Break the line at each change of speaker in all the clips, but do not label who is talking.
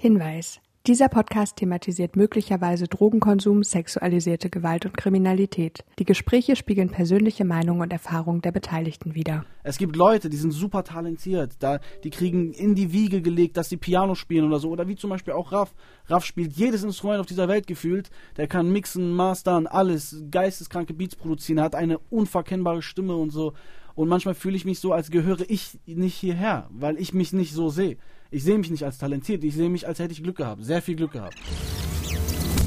Hinweis. Dieser Podcast thematisiert möglicherweise Drogenkonsum, sexualisierte Gewalt und Kriminalität. Die Gespräche spiegeln persönliche Meinungen und Erfahrungen der Beteiligten wider.
Es gibt Leute, die sind super talentiert, da, die kriegen in die Wiege gelegt, dass sie Piano spielen oder so. Oder wie zum Beispiel auch Raff. Raff spielt jedes Instrument auf dieser Welt gefühlt. Der kann mixen, mastern, alles, geisteskranke Beats produzieren, hat eine unverkennbare Stimme und so. Und manchmal fühle ich mich so, als gehöre ich nicht hierher, weil ich mich nicht so sehe. Ich sehe mich nicht als talentiert, ich sehe mich, als hätte ich Glück gehabt, sehr viel Glück gehabt.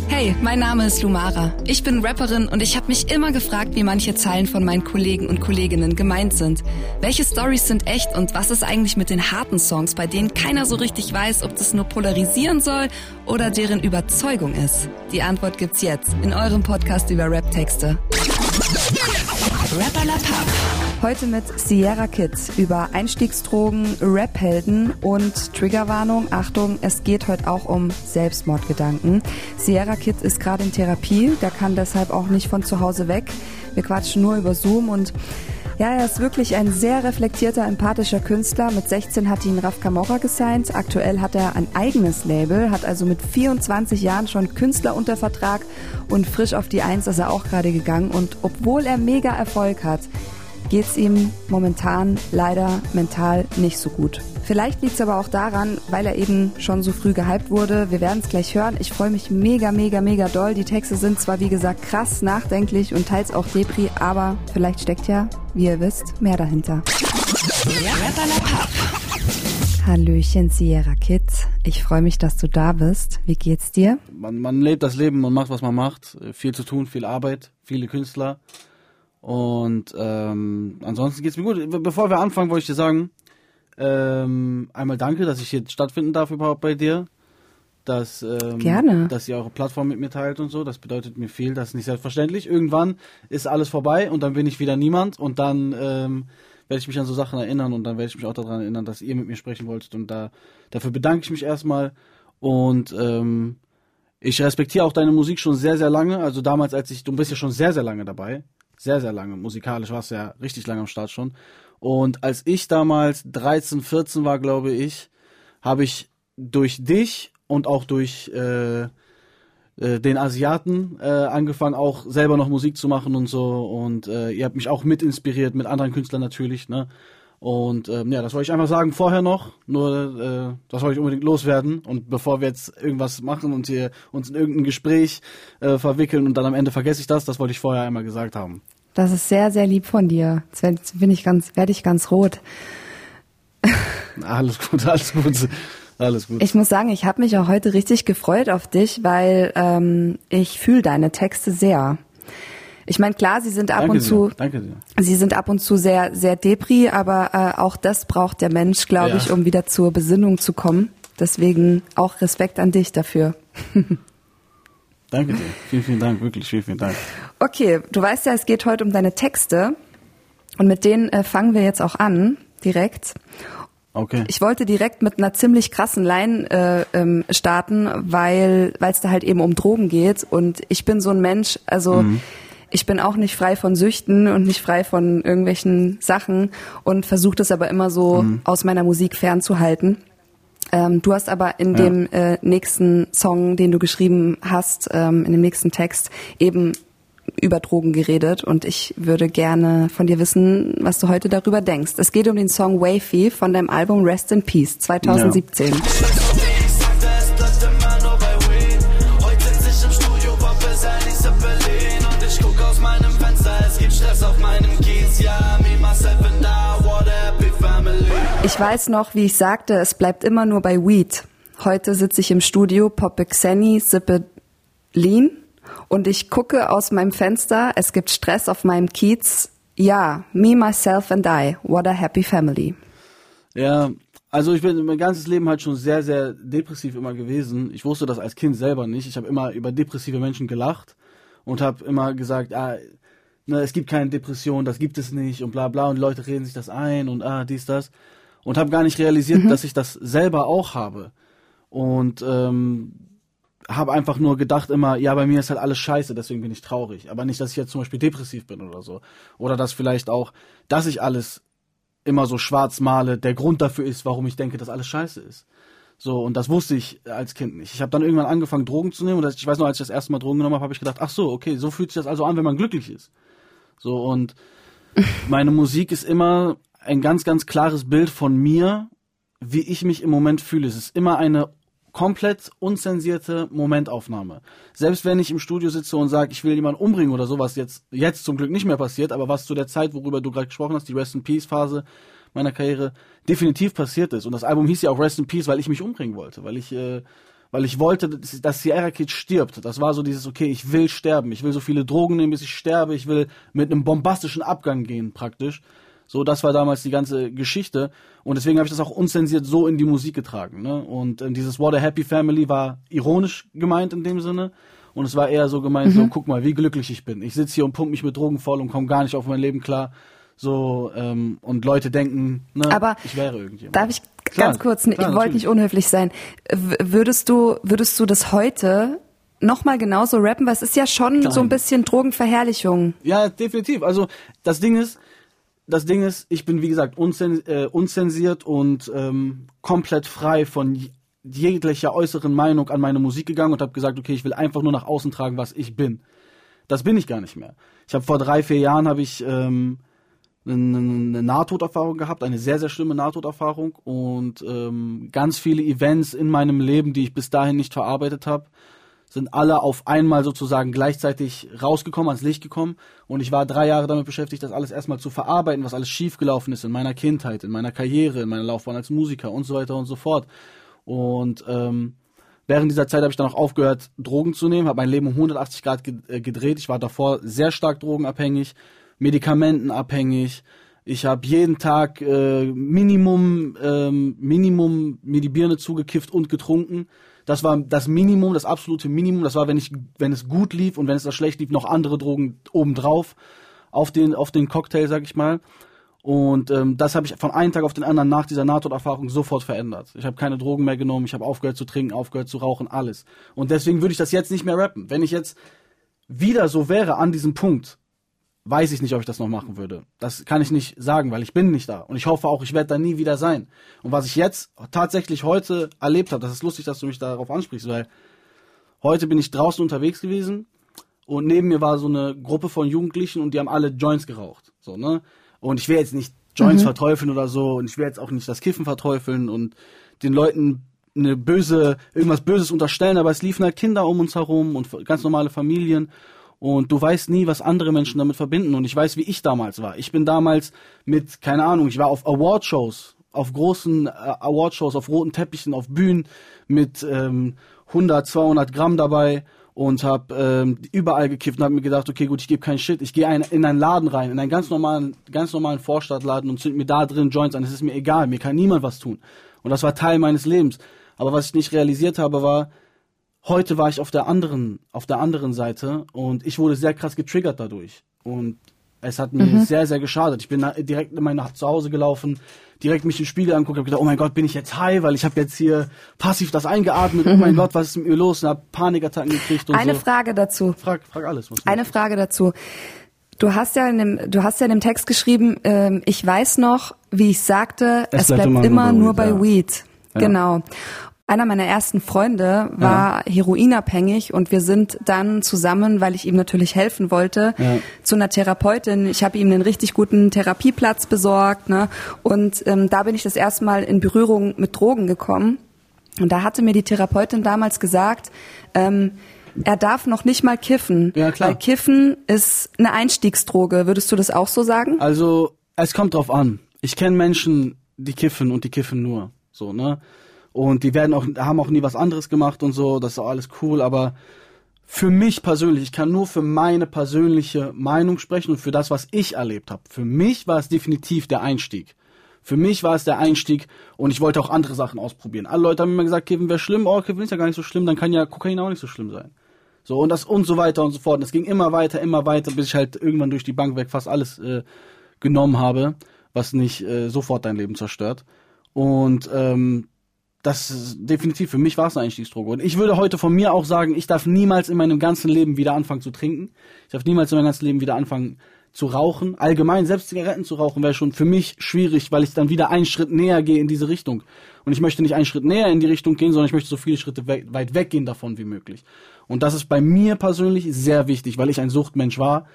Hey, mein Name ist Lumara. Ich bin Rapperin und ich habe mich immer gefragt, wie manche Zeilen von meinen Kollegen und Kolleginnen gemeint sind. Welche Stories sind echt und was ist eigentlich mit den harten Songs, bei denen keiner so richtig weiß, ob das nur polarisieren soll oder deren Überzeugung ist? Die Antwort gibt's jetzt in eurem Podcast über Rap-Texte. Rapper La Pub.
Heute mit Sierra Kids über Einstiegsdrogen, Rap-Helden und Triggerwarnung. Achtung, es geht heute auch um Selbstmordgedanken. Sierra Kids ist gerade in Therapie, der kann deshalb auch nicht von zu Hause weg. Wir quatschen nur über Zoom und ja, er ist wirklich ein sehr reflektierter, empathischer Künstler. Mit 16 hat ihn Raf Camorra gesigned. Aktuell hat er ein eigenes Label, hat also mit 24 Jahren schon Künstler unter Vertrag und frisch auf die Eins ist er auch gerade gegangen. Und obwohl er mega Erfolg hat, geht es ihm momentan leider mental nicht so gut. Vielleicht liegt es aber auch daran, weil er eben schon so früh gehypt wurde. Wir werden es gleich hören. Ich freue mich mega, mega, mega doll. Die Texte sind zwar wie gesagt krass, nachdenklich und teils auch Depri, aber vielleicht steckt ja, wie ihr wisst, mehr dahinter. Hallöchen, Sierra Kids. Ich freue mich, dass du da bist. Wie geht's dir?
Man, man lebt das Leben, man macht, was man macht. Viel zu tun, viel Arbeit, viele Künstler. Und ähm, ansonsten geht's mir gut. Bevor wir anfangen, wollte ich dir sagen, ähm, einmal danke, dass ich hier stattfinden darf überhaupt bei dir. Dass, ähm,
Gerne.
dass ihr eure Plattform mit mir teilt und so. Das bedeutet mir viel, das ist nicht selbstverständlich. Irgendwann ist alles vorbei und dann bin ich wieder niemand und dann ähm, werde ich mich an so Sachen erinnern und dann werde ich mich auch daran erinnern, dass ihr mit mir sprechen wolltet und da dafür bedanke ich mich erstmal und ähm, ich respektiere auch deine Musik schon sehr, sehr lange. Also damals, als ich, du bist ja schon sehr, sehr lange dabei sehr, sehr lange. Musikalisch warst du ja richtig lange am Start schon. Und als ich damals 13, 14 war, glaube ich, habe ich durch dich und auch durch äh, äh, den Asiaten äh, angefangen, auch selber noch Musik zu machen und so. Und äh, ihr habt mich auch mit inspiriert, mit anderen Künstlern natürlich, ne? Und ähm, ja, das wollte ich einfach sagen vorher noch. Nur äh, das wollte ich unbedingt loswerden. Und bevor wir jetzt irgendwas machen und hier uns in irgendein Gespräch äh, verwickeln und dann am Ende vergesse ich das, das wollte ich vorher einmal gesagt haben.
Das ist sehr, sehr lieb von dir. Jetzt bin ich ganz, werde ich ganz rot.
Alles gut, alles gut. Alles gut.
Ich muss sagen, ich habe mich auch heute richtig gefreut auf dich, weil ähm, ich fühle deine Texte sehr. Ich meine, klar, sie sind ab
Danke
und
dir.
zu,
Danke dir.
sie sind ab und zu sehr, sehr depri, aber äh, auch das braucht der Mensch, glaube
Ja.
ich, um wieder zur Besinnung zu kommen. Deswegen auch Respekt an dich dafür.
Danke dir. Vielen, vielen Dank, wirklich, vielen, vielen Dank.
Okay, du weißt ja, es geht heute um deine Texte und mit denen äh, fangen wir jetzt auch an, direkt.
Okay.
Ich wollte direkt mit einer ziemlich krassen Line äh, ähm, starten, weil weil es da halt eben um Drogen geht und ich bin so ein Mensch, also ich bin auch nicht frei von Süchten und nicht frei von irgendwelchen Sachen und versuche das aber immer so aus meiner Musik fernzuhalten. Ähm, du hast aber in
Ja.
dem äh, nächsten Song, den du geschrieben hast, ähm, in dem nächsten Text eben über Drogen geredet und ich würde gerne von dir wissen, was du heute darüber denkst. Es geht um den Song Wavy von deinem Album Rest in Peace 2017.
Heute Ich
weiß noch, wie ich sagte, es bleibt immer nur bei Weed. Heute sitze ich im Studio, poppe Xenny, sippe Lean und ich gucke aus meinem Fenster, es gibt Stress auf meinem Kiez. Ja, me, myself and I, what a happy family.
Ja, also ich bin mein ganzes Leben halt schon sehr, sehr depressiv immer gewesen. Ich wusste das als Kind selber nicht. Ich habe immer über depressive Menschen gelacht und habe immer gesagt, ah, ne, es gibt keine Depression, das gibt es nicht und bla bla und Leute reden sich das ein und ah, dies, das. Und habe gar nicht realisiert, dass ich das selber auch habe. Und ähm, habe einfach nur gedacht immer, ja, bei mir ist halt alles scheiße, deswegen bin ich traurig. Aber nicht, dass ich jetzt zum Beispiel depressiv bin oder so. Oder dass vielleicht auch, dass ich alles immer so schwarz male, der Grund dafür ist, warum ich denke, dass alles scheiße ist. So, und das wusste ich als Kind nicht. Ich habe dann irgendwann angefangen, Drogen zu nehmen. Und ich weiß noch, als ich das erste Mal Drogen genommen habe, habe ich gedacht, ach so, okay, so fühlt sich das also an, wenn man glücklich ist. So, und meine Musik ist immer ein ganz, ganz klares Bild von mir, wie ich mich im Moment fühle. Es ist immer eine komplett unzensierte Momentaufnahme. Selbst wenn ich im Studio sitze und sage, ich will jemanden umbringen oder so, was jetzt, jetzt zum Glück nicht mehr passiert, aber was zu der Zeit, worüber du gerade gesprochen hast, die Rest in Peace Phase, meiner Karriere definitiv passiert ist. Und das Album hieß ja auch Rest in Peace, weil ich mich umbringen wollte, weil ich, äh, weil ich wollte, dass Sierra Kid stirbt. Das war so dieses, okay, ich will sterben, ich will so viele Drogen nehmen, bis ich sterbe, ich will mit einem bombastischen Abgang gehen, praktisch. So, das war damals die ganze Geschichte. Und deswegen habe ich das auch unzensiert so in die Musik getragen. Ne? Und äh, dieses What a Happy Family war ironisch gemeint in dem Sinne. Und es war eher so gemeint, mhm. so guck mal, wie glücklich ich bin. Ich sitze hier und pump mich mit Drogen voll und komme gar nicht auf mein Leben klar. So, ähm, und Leute denken, ne,
Aber
ich wäre irgendjemand.
Darf ich klar, ganz kurz, klar, ich wollte nicht unhöflich sein. würdest du, würdest du das heute nochmal genauso rappen? Weil es ist ja schon Nein. so ein bisschen Drogenverherrlichung.
Ja, definitiv. Also das Ding ist, das Ding ist, ich bin wie gesagt unzen äh, unzensiert und ähm, komplett frei von jeglicher äußeren Meinung an meine Musik gegangen und habe gesagt, okay, ich will einfach nur nach außen tragen, was ich bin. Das bin ich gar nicht mehr. Ich habe vor drei, vier Jahren habe ich ähm, eine Nahtoderfahrung gehabt, eine sehr, sehr schlimme Nahtoderfahrung und ähm, ganz viele Events in meinem Leben, die ich bis dahin nicht verarbeitet habe, sind alle auf einmal sozusagen gleichzeitig rausgekommen, ans Licht gekommen und ich war drei Jahre damit beschäftigt, das alles erstmal zu verarbeiten, was alles schiefgelaufen ist in meiner Kindheit, in meiner Karriere, in meiner Laufbahn als Musiker und so weiter und so fort. Und ähm, während dieser Zeit habe ich dann auch aufgehört, Drogen zu nehmen, habe mein Leben um 180 Grad äh, gedreht. Ich war davor sehr stark drogenabhängig, medikamentenabhängig. Ich habe jeden Tag äh, Minimum, ähm, Minimum mir die Birne zugekifft und getrunken. Das war das Minimum, das absolute Minimum. Das war, wenn ich, wenn es gut lief und wenn es das schlecht lief, noch andere Drogen obendrauf auf den, auf den Cocktail, sag ich mal. Und ähm, das habe ich von einem Tag auf den anderen nach dieser Nahtoderfahrung sofort verändert. Ich habe keine Drogen mehr genommen, ich habe aufgehört zu trinken, aufgehört zu rauchen, alles. Und deswegen würde ich das jetzt nicht mehr rappen. Wenn ich jetzt wieder so wäre an diesem Punkt, weiß ich nicht, ob ich das noch machen würde. Das kann ich nicht sagen, weil ich bin nicht da. Und ich hoffe auch, ich werde da nie wieder sein. Und was ich jetzt tatsächlich heute erlebt habe, das ist lustig, dass du mich darauf ansprichst, weil heute bin ich draußen unterwegs gewesen und neben mir war so eine Gruppe von Jugendlichen und die haben alle Joints geraucht. So, ne? Und ich will jetzt nicht Joints mhm. verteufeln oder so und ich will jetzt auch nicht das Kiffen verteufeln und den Leuten eine böse, irgendwas Böses unterstellen, aber es liefen halt Kinder um uns herum und ganz normale Familien und du weißt nie, was andere Menschen damit verbinden. Und ich weiß, wie ich damals war. Ich bin damals mit, keine Ahnung, ich war auf Awardshows, auf großen äh, Awardshows, auf roten Teppichen, auf Bühnen mit ähm, 100, 200 Gramm dabei und habe ähm, überall gekifft und habe mir gedacht, okay, gut, ich gebe keinen Shit. Ich gehe in einen Laden rein, in einen ganz normalen, ganz normalen Vorstadtladen und zünd mir da drin Joints an. Es ist mir egal, mir kann niemand was tun. Und das war Teil meines Lebens. Aber was ich nicht realisiert habe, war, heute war ich auf der anderen, auf der anderen Seite und ich wurde sehr krass getriggert dadurch. Und es hat mir mhm. sehr, sehr geschadet. Ich bin direkt in mein Zuhause gelaufen, direkt mich im Spiegel angeguckt, habe gedacht, oh mein Gott, bin ich jetzt high, weil ich habe jetzt hier passiv das eingeatmet. Mhm. Oh mein Gott, was ist mit mir los? Und habe Panikattacken gekriegt und
Eine
so.
Frage dazu.
Frag, frag alles.
Eine Frage dazu. Du hast ja in dem, du hast ja in dem Text geschrieben, ähm, ich weiß noch, wie ich sagte, es, es bleibt, bleibt, immer, nur bei, nur bei Weed. Weed. Ja. Genau. Einer meiner ersten Freunde war ja. heroinabhängig und wir sind dann zusammen, weil ich ihm natürlich helfen wollte, ja. zu einer Therapeutin. Ich habe ihm einen richtig guten Therapieplatz besorgt, ne? Und ähm, da bin ich das erste Mal in Berührung mit Drogen gekommen. Und da hatte mir die Therapeutin damals gesagt, ähm, er darf noch nicht mal kiffen. Ja, klar. Weil Kiffen ist eine Einstiegsdroge. Würdest du das auch so sagen?
Also, es kommt drauf an. Ich kenne Menschen, die kiffen und die kiffen nur. So, ne? Und die werden auch, haben auch nie was anderes gemacht und so, das ist auch alles cool, aber für mich persönlich, ich kann nur für meine persönliche Meinung sprechen und für das, was ich erlebt habe. Für mich war es definitiv der Einstieg. Für mich war es der Einstieg und ich wollte auch andere Sachen ausprobieren. Alle Leute haben immer gesagt, Kevin wäre schlimm, oh, Kevin ist ja gar nicht so schlimm, dann kann ja Kokain auch nicht so schlimm sein. So und das und so weiter und so fort. Und es ging immer weiter, immer weiter, bis ich halt irgendwann durch die Bank weg fast alles äh, genommen habe, was nicht äh, sofort dein Leben zerstört. Und ähm, das ist definitiv für mich war es eine Einstiegsdroge. Und ich würde heute von mir auch sagen, ich darf niemals in meinem ganzen Leben wieder anfangen zu trinken. Ich darf niemals in meinem ganzen Leben wieder anfangen, zu rauchen, allgemein selbst Zigaretten zu rauchen, wäre schon für mich schwierig, weil ich dann wieder einen Schritt näher gehe in diese Richtung. Und ich möchte nicht einen Schritt näher in die Richtung gehen, sondern ich möchte so viele Schritte we weit weggehen davon wie möglich. Und das ist bei mir persönlich sehr wichtig, weil ich ein Suchtmensch war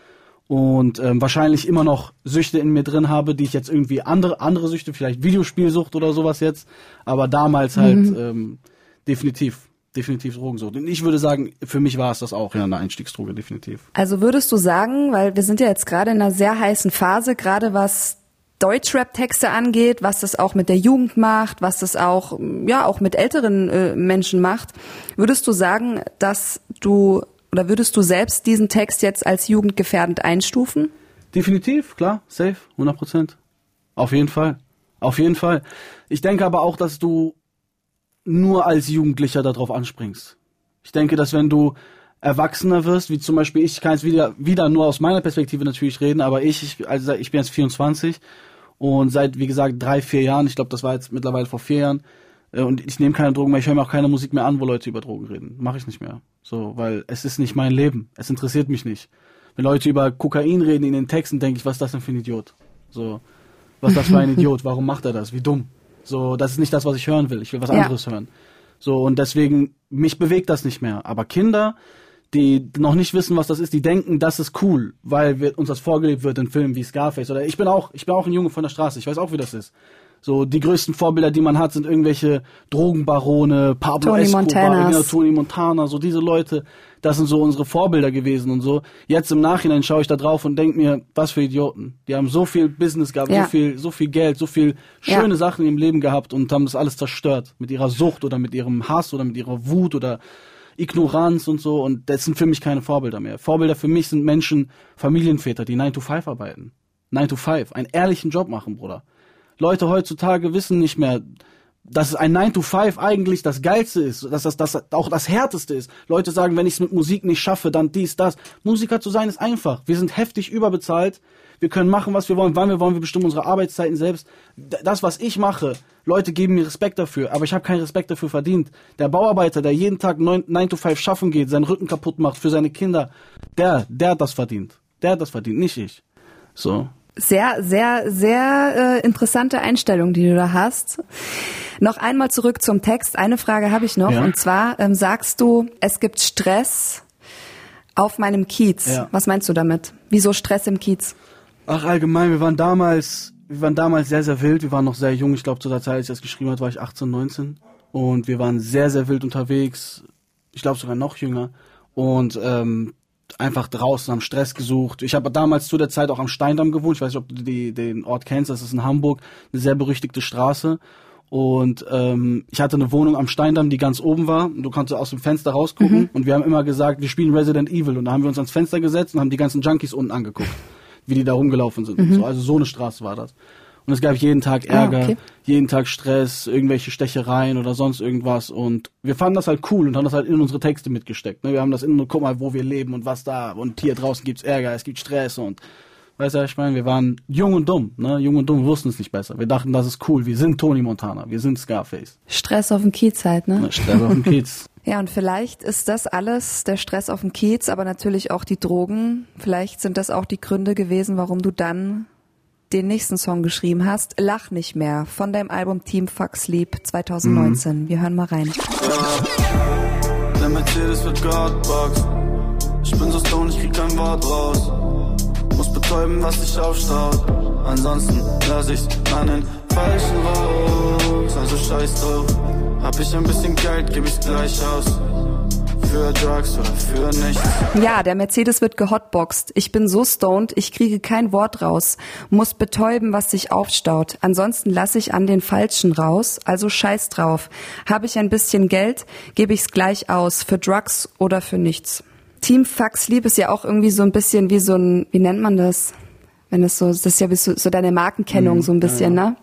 und ähm, wahrscheinlich immer noch Süchte in mir drin habe, die ich jetzt irgendwie andere andere Süchte, vielleicht Videospielsucht oder sowas jetzt, aber damals halt mhm. ähm, definitiv definitiv Drogensucht. Und ich würde sagen, für mich war es das auch, ja, eine Einstiegsdroge, definitiv.
Also würdest du sagen, weil wir sind ja jetzt gerade in einer sehr heißen Phase, gerade was Deutschrap-Texte angeht, was das auch mit der Jugend macht, was das auch, ja, auch mit älteren äh, Menschen macht, würdest du sagen, dass du oder würdest du selbst diesen Text jetzt als jugendgefährdend einstufen?
Definitiv, klar, safe, 100 Prozent. Auf jeden Fall. Auf jeden Fall. Ich denke aber auch, dass du nur als Jugendlicher darauf anspringst. Ich denke, dass wenn du erwachsener wirst, wie zum Beispiel ich, ich kann jetzt wieder, wieder nur aus meiner Perspektive natürlich reden, aber ich, ich, also ich bin jetzt 24 und seit, wie gesagt, drei, vier Jahren, ich glaube, das war jetzt mittlerweile vor vier Jahren, und ich nehme keine Drogen mehr, ich höre mir auch keine Musik mehr an, wo Leute über Drogen reden. Mache ich nicht mehr. So, weil es ist nicht mein Leben. Es interessiert mich nicht. Wenn Leute über Kokain reden in den Texten, denke ich, was ist das denn für ein Idiot? So, was ist das für ein Idiot? Warum macht er das? Wie dumm? So, das ist nicht das, was ich hören will. Ich will was ja. anderes hören. So, und deswegen, mich bewegt das nicht mehr. Aber Kinder, die noch nicht wissen, was das ist, die denken, das ist cool, weil wir, uns das vorgelebt wird in Filmen wie Scarface. Oder ich bin auch, ich bin auch ein Junge von der Straße, ich weiß auch, wie das ist. So, die größten Vorbilder, die man hat, sind irgendwelche Drogenbarone, Pablo Tony Escobar, genau, Tony Montana, so diese Leute, das sind so unsere Vorbilder gewesen und so. Jetzt im Nachhinein schaue ich da drauf und denke mir, was für Idioten. Die haben so viel Business gehabt, ja. so viel, so viel Geld, so viel schöne ja. Sachen im Leben gehabt und haben das alles zerstört. Mit ihrer Sucht oder mit ihrem Hass oder mit ihrer Wut oder Ignoranz und so. Und das sind für mich keine Vorbilder mehr. Vorbilder für mich sind Menschen, Familienväter, die 9 to 5 arbeiten. 9 to 5, einen ehrlichen Job machen, Bruder. Leute heutzutage wissen nicht mehr, dass ein 9 to 5 eigentlich das Geilste ist, dass das, das auch das Härteste ist. Leute sagen, wenn ich es mit Musik nicht schaffe, dann dies, das. Musiker zu sein ist einfach. Wir sind heftig überbezahlt. Wir können machen, was wir wollen, wann wir wollen. Wir bestimmen unsere Arbeitszeiten selbst. Das, was ich mache, Leute geben mir Respekt dafür, aber ich habe keinen Respekt dafür verdient. Der Bauarbeiter, der jeden Tag 9, 9 to 5 schaffen geht, seinen Rücken kaputt macht für seine Kinder, der, der hat das verdient. Der hat das verdient, nicht ich. So
sehr, sehr, sehr äh, interessante Einstellung, die du da hast. Noch einmal zurück zum Text. Eine Frage habe ich noch. Ja. Und zwar ähm, sagst du, es gibt Stress auf meinem Kiez. Ja. Was meinst du damit? Wieso Stress im Kiez?
Ach, allgemein, wir waren damals, wir waren damals sehr, sehr wild. Wir waren noch sehr jung. Ich glaube, zu der Zeit, als ich das geschrieben habe, war ich 18, 19. Und wir waren sehr, sehr wild unterwegs. Ich glaube sogar noch jünger. Und ähm, einfach draußen am Stress gesucht. Ich habe damals zu der Zeit auch am Steindamm gewohnt. Ich weiß nicht, ob du die, den Ort kennst. Das ist in Hamburg eine sehr berüchtigte Straße. Und ähm, ich hatte eine Wohnung am Steindamm, die ganz oben war. Und du konntest aus dem Fenster rausgucken. Mhm. Und wir haben immer gesagt, wir spielen Resident Evil. Und da haben wir uns ans Fenster gesetzt und haben die ganzen Junkies unten angeguckt, wie die da rumgelaufen sind. Mhm. So, also so eine Straße war das. Und es gab jeden Tag ah, Ärger, ah, okay. jeden Tag Stress, irgendwelche Stechereien oder sonst irgendwas. Und wir fanden das halt cool und haben das halt in unsere Texte mitgesteckt. Ne? Wir haben das in, guck mal, wo wir leben und was da. Und hier draußen gibt's Ärger, es gibt Stress und Weißt du, ich meine, wir waren jung und dumm, ne? Jung und dumm wussten es nicht besser. Wir dachten, das ist cool. Wir sind Tony Montana, wir sind Scarface.
Stress auf dem Kiez halt, ne?
Stress auf dem Kiez.
Ja, und vielleicht ist das alles der Stress auf dem Kiez, aber natürlich auch die Drogen. Vielleicht sind das auch die Gründe gewesen, warum du dann den nächsten Song geschrieben hast, Lach nicht mehr, von deinem Album Team Fuck Sleep 2019. Mhm. Wir hören mal rein.
Ja, der Mercedes wird Godbox. Ich bin so stoned, ich krieg kein Wort raus. Muss betäuben, was sich aufstaut. Ansonsten lass ich's an den falschen raus. Also scheiß drauf. Hab ich ein bisschen Geld, geb ich's gleich aus für Drugs oder für nichts.
Ja, der Mercedes wird gehotboxt. Ich bin so stoned, ich kriege kein Wort raus. Muss betäuben, was sich aufstaut. Ansonsten lasse ich an den Falschen raus. Also scheiß drauf. Habe ich ein bisschen Geld, gebe ich's gleich aus. Für Drugs oder für nichts. Team Fuck Sleep ist ja auch irgendwie so ein bisschen wie so ein, wie nennt man das? Wenn es so, das ist ja so, so deine Markenkennung mhm, so ein bisschen, ja, ja. ne?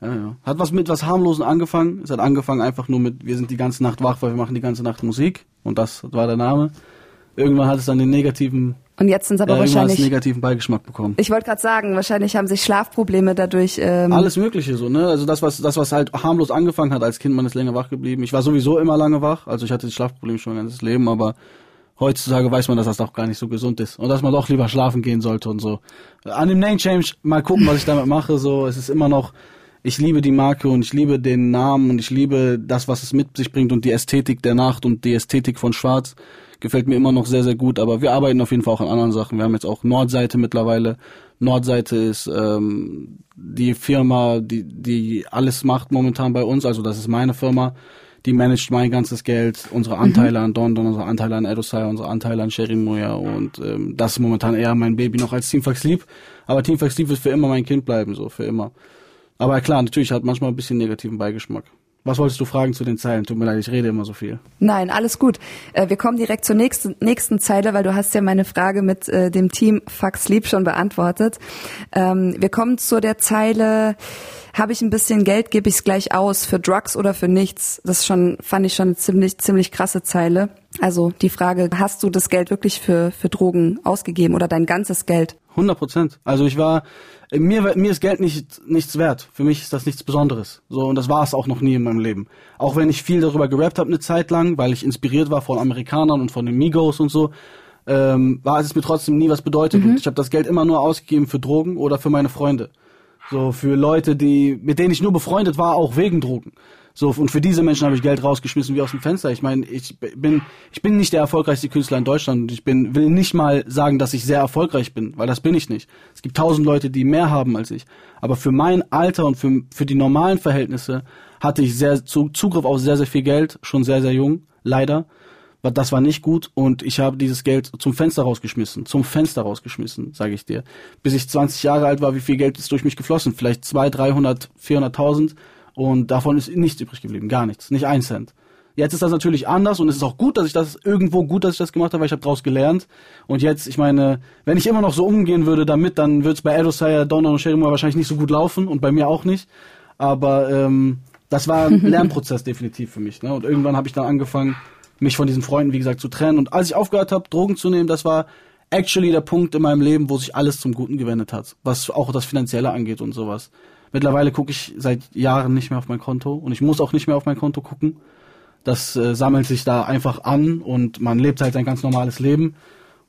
Ja, ja. Hat was mit was harmlosen angefangen. Es hat angefangen einfach nur mit, wir sind die ganze Nacht wach, weil wir machen die ganze Nacht Musik. Und das war der Name. Irgendwann hat es dann den negativen
und jetzt sind es aber
äh,
wahrscheinlich
negativen Beigeschmack bekommen.
Ich wollte gerade sagen, wahrscheinlich haben sich Schlafprobleme dadurch. Ähm
Alles Mögliche so, ne? Also das was das was halt harmlos angefangen hat als Kind, man ist länger wach geblieben. Ich war sowieso immer lange wach, also ich hatte die Schlafprobleme schon mein ganzes Leben, aber heutzutage weiß man, dass das auch gar nicht so gesund ist und dass man doch lieber schlafen gehen sollte und so. An dem Name Change mal gucken, was ich damit mache. So, es ist immer noch, ich liebe die Marke und ich liebe den Namen und ich liebe das, was es mit sich bringt und die Ästhetik der Nacht und die Ästhetik von Schwarz gefällt mir immer noch sehr, sehr gut. Aber wir arbeiten auf jeden Fall auch an anderen Sachen. Wir haben jetzt auch Nordseite mittlerweile. Nordseite ist ähm, die Firma, die, die alles macht momentan bei uns. Also das ist meine Firma die managt mein ganzes Geld, unsere mhm. Anteile mhm. an Dondon, unsere Anteile an Edosai, unsere Anteile an Sherin Moya und ähm, das ist momentan eher mein Baby noch als Team Fax Sleep. Aber Team Fax Sleep wird für immer mein Kind bleiben, so für immer. Aber klar, natürlich hat manchmal ein bisschen negativen Beigeschmack. Was wolltest du fragen zu den Zeilen? Tut mir leid, ich rede immer so viel.
Nein, alles gut. Äh, wir kommen direkt zur nächsten, nächsten Zeile, weil du hast ja meine Frage mit äh, dem Team Fuck Sleep schon beantwortet. Ähm, wir kommen zu der Zeile, habe ich ein bisschen Geld, gebe ich es gleich aus für Drugs oder für nichts. Das schon fand ich schon eine ziemlich ziemlich krasse Zeile. Also die Frage, hast du das Geld wirklich für für Drogen ausgegeben oder dein ganzes Geld?
100 Prozent. Also ich war mir mir ist Geld nicht nichts wert. Für mich ist das nichts Besonderes. So und das war es auch noch nie in meinem Leben. Auch wenn ich viel darüber gerappt habe eine Zeit lang, weil ich inspiriert war von Amerikanern und von den Migos und so. Ähm, war es mir trotzdem nie was bedeutet. Mhm. Und ich habe das Geld immer nur ausgegeben für Drogen oder für meine Freunde. So für Leute, die mit denen ich nur befreundet war, auch wegen Drogen. So und für diese Menschen habe ich Geld rausgeschmissen wie aus dem Fenster. Ich meine, ich bin ich bin nicht der erfolgreichste Künstler in Deutschland ich bin will nicht mal sagen, dass ich sehr erfolgreich bin, weil das bin ich nicht. Es gibt tausend Leute, die mehr haben als ich, aber für mein Alter und für für die normalen Verhältnisse hatte ich sehr Zugriff auf sehr sehr viel Geld, schon sehr sehr jung, leider das war nicht gut und ich habe dieses Geld zum Fenster rausgeschmissen, zum Fenster rausgeschmissen, sage ich dir. Bis ich 20 Jahre alt war, wie viel Geld ist durch mich geflossen? Vielleicht 200, 300, 400.000 und davon ist nichts übrig geblieben, gar nichts, nicht ein Cent. Jetzt ist das natürlich anders und es ist auch gut, dass ich das irgendwo gut, dass ich das gemacht habe, weil ich habe daraus gelernt. Und jetzt, ich meine, wenn ich immer noch so umgehen würde damit, dann würde es bei Edosaya, Donner und Sherry wahrscheinlich nicht so gut laufen und bei mir auch nicht. Aber ähm, das war ein Lernprozess definitiv für mich. Ne? Und irgendwann habe ich dann angefangen, mich von diesen Freunden, wie gesagt, zu trennen. Und als ich aufgehört habe, Drogen zu nehmen, das war actually der Punkt in meinem Leben, wo sich alles zum Guten gewendet hat, was auch das Finanzielle angeht und sowas. Mittlerweile gucke ich seit Jahren nicht mehr auf mein Konto und ich muss auch nicht mehr auf mein Konto gucken. Das äh, sammelt sich da einfach an und man lebt halt sein ganz normales Leben.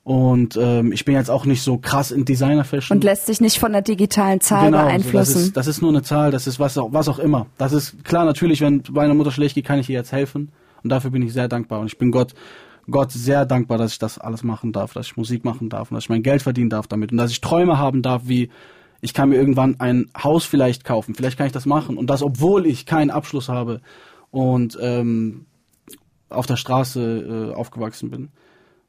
Und ähm, ich bin jetzt auch nicht so krass in Designer-Fashion.
Und lässt sich nicht von der digitalen Zahl genau, beeinflussen.
So das, ist, das ist nur eine Zahl, das ist was auch, was auch immer. Das ist klar, natürlich, wenn meiner Mutter schlecht geht, kann ich ihr jetzt helfen. Und dafür bin ich sehr dankbar. Und ich bin Gott, Gott sehr dankbar, dass ich das alles machen darf, dass ich Musik machen darf und dass ich mein Geld verdienen darf damit und dass ich Träume haben darf, wie ich kann mir irgendwann ein Haus vielleicht kaufen, vielleicht kann ich das machen und das, obwohl ich keinen Abschluss habe und ähm, auf der Straße äh, aufgewachsen bin.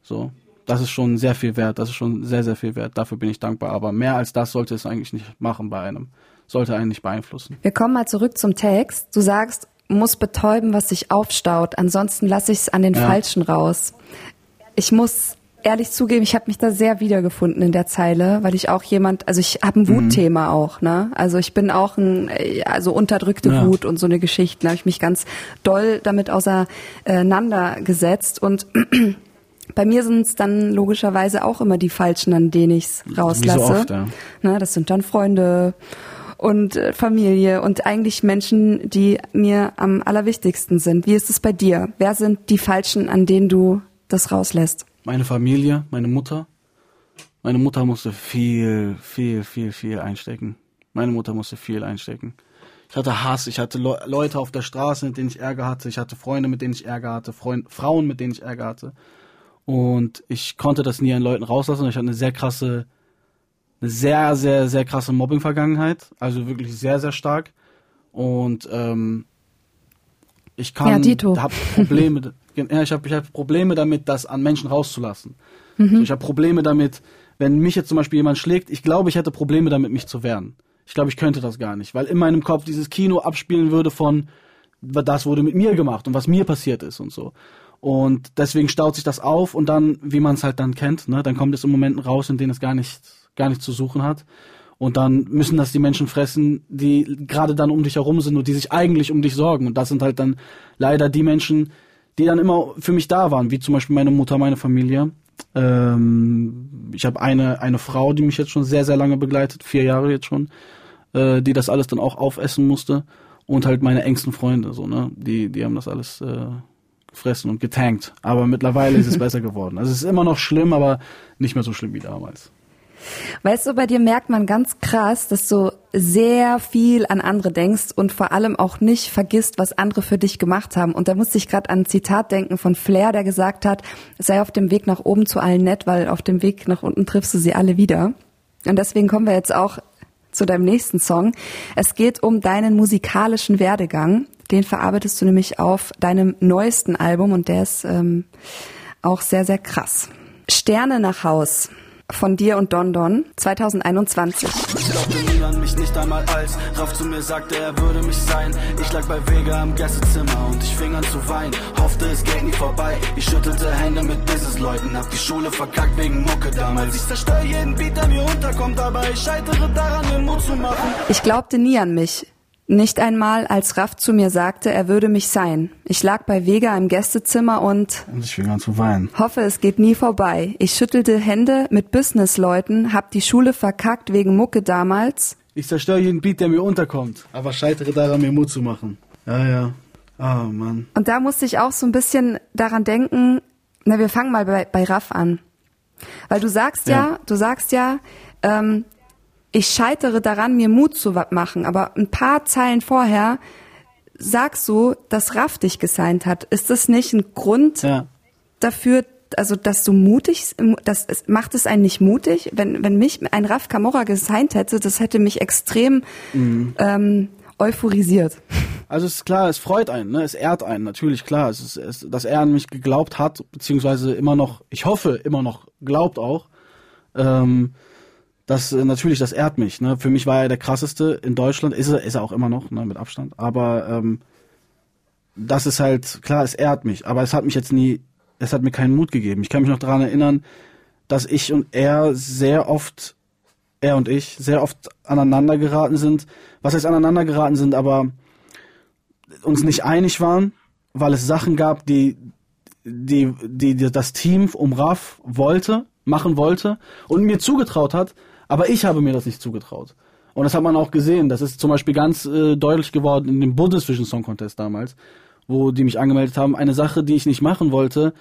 So, das ist schon sehr viel wert, das ist schon sehr, sehr viel wert. Dafür bin ich dankbar. Aber mehr als das sollte es eigentlich nicht machen bei einem. Sollte einen nicht beeinflussen.
Wir kommen mal zurück zum Text. Du sagst, muss betäuben, was sich aufstaut. Ansonsten lasse ich es an den ja. Falschen raus. Ich muss ehrlich zugeben, ich habe mich da sehr wiedergefunden in der Zeile, weil ich auch jemand, also ich habe ein mhm. Wutthema mhm. auch, ne? Also ich bin auch ein, also unterdrückte ja. Wut und so eine Geschichte. Da habe ich mich ganz doll damit auseinandergesetzt und bei mir sind es dann logischerweise auch immer die Falschen, an denen ich es rauslasse. So oft, ja. ne, das sind dann Freunde und äh, Familie und eigentlich Menschen, die mir am allerwichtigsten sind. Wie ist es bei dir? Wer sind die Falschen, an denen du das rauslässt?
Meine Familie, meine Mutter. Meine Mutter musste viel, viel, viel, viel einstecken. Meine Mutter musste viel einstecken. Ich hatte Hass, ich hatte Le Leute auf der Straße, mit denen ich Ärger hatte, ich hatte Freunde, mit denen ich Ärger hatte, Freund Frauen, mit denen ich Ärger hatte. Und ich konnte das nie an Leuten rauslassen. Ich hatte eine sehr krasse eine sehr, sehr, sehr krasse Mobbing-Vergangenheit. Also wirklich sehr, sehr stark. Und ähm, ich kann,
ja,
habe Probleme, ja, ich habe ich hab Probleme damit, das an Menschen rauszulassen. Mhm. So, ich habe Probleme damit, wenn mich jetzt zum Beispiel jemand schlägt, ich glaube, ich hätte Probleme damit, mich zu wehren. Ich glaube, ich könnte das gar nicht, weil in meinem Kopf dieses Kino abspielen würde von, das wurde mit mir gemacht und was mir passiert ist und so. Und deswegen staut sich das auf und dann, wie man es halt dann kennt, ne, dann kommt es in Momenten raus, in denen es gar nicht gar nichts zu suchen hat. Und dann müssen das die Menschen fressen, die gerade dann um dich herum sind und die sich eigentlich um dich sorgen. Und das sind halt dann leider die Menschen, die dann immer für mich da waren, wie zum Beispiel meine Mutter, meine Familie. Ähm, ich habe eine, eine Frau, die mich jetzt schon sehr, sehr lange begleitet, vier Jahre jetzt schon, äh, die das alles dann auch aufessen musste. Und halt meine engsten Freunde, so, ne? Die, die haben das alles äh, gefressen und getankt. Aber mittlerweile ist es besser geworden. Also es ist immer noch schlimm, aber nicht mehr so schlimm wie damals.
Weißt du, bei dir merkt man ganz krass, dass du sehr viel an andere denkst und vor allem auch nicht vergisst, was andere für dich gemacht haben. Und da musste ich gerade an ein Zitat denken von Flair, der gesagt hat, sei auf dem Weg nach oben zu allen nett, weil auf dem Weg nach unten triffst du sie alle wieder. Und deswegen kommen wir jetzt auch zu deinem nächsten Song. Es geht um deinen musikalischen Werdegang. Den verarbeitest du nämlich auf deinem neuesten Album und der ist ähm, auch sehr, sehr krass. Sterne nach Haus von dir und Don Don 2021.
Ich glaubte nie an mich, nicht einmal als Raff zu mir sagte, er würde mich sein. Ich lag bei Vega im Gästezimmer und ich fing an zu weinen. Hoffte, es geht nie vorbei. Ich schüttelte Hände mit Businessleuten, hab die Schule verkackt wegen Mucke damals. Ich zerstöre jeden Beat, der mir unterkommt, aber ich scheitere daran, den Mut zu machen.
Ich glaubte nie an mich. Nicht einmal, als Raff zu mir sagte, er würde mich sein. Ich lag bei Vega im Gästezimmer und
Und ich fing an zu weinen.
hoffe, es geht nie vorbei. Ich schüttelte Hände mit Businessleuten, hab die Schule verkackt wegen Mucke damals.
Ich zerstöre jeden Beat, der mir unterkommt. Aber scheitere daran, mir Mut zu machen. Ja, ja. Ah, Mann.
Und da musste ich auch so ein bisschen daran denken, na, wir fangen mal bei, bei Raff an. Weil du sagst ja,
Ja.
du sagst ja, ähm, ich scheitere daran, mir Mut zu machen. Aber ein paar Zeilen vorher sagst du, dass Raff dich gesigned hat. Ist das nicht ein Grund
Ja.
dafür, also dass du mutig, das macht es einen nicht mutig? Wenn, wenn mich ein Raff Camorra gesigned hätte, das hätte mich extrem ähm, euphorisiert.
Also es ist klar, es freut einen, ne? es ehrt einen, natürlich klar. Es ist, es, dass er an mich geglaubt hat, beziehungsweise immer noch, ich hoffe, immer noch glaubt auch. Ähm, das äh, natürlich, das ehrt mich. Ne? Für mich war er der krasseste in Deutschland, ist er, ist er auch immer noch, ne, mit Abstand. Aber ähm, das ist halt, klar, es ehrt mich, aber es hat mich jetzt nie, es hat mir keinen Mut gegeben. Ich kann mich noch daran erinnern, dass ich und er sehr oft, er und ich, sehr oft aneinander geraten sind. Was heißt aneinander geraten sind, aber uns nicht einig waren, weil es Sachen gab, die, die, die, die das Team um Raff wollte, machen wollte und mir zugetraut hat, aber ich habe mir das nicht zugetraut. Und das hat man auch gesehen. Das ist zum Beispiel ganz äh, deutlich geworden in dem Bundesvision Song Contest damals, wo die mich angemeldet haben. Eine Sache, die ich nicht machen wollte,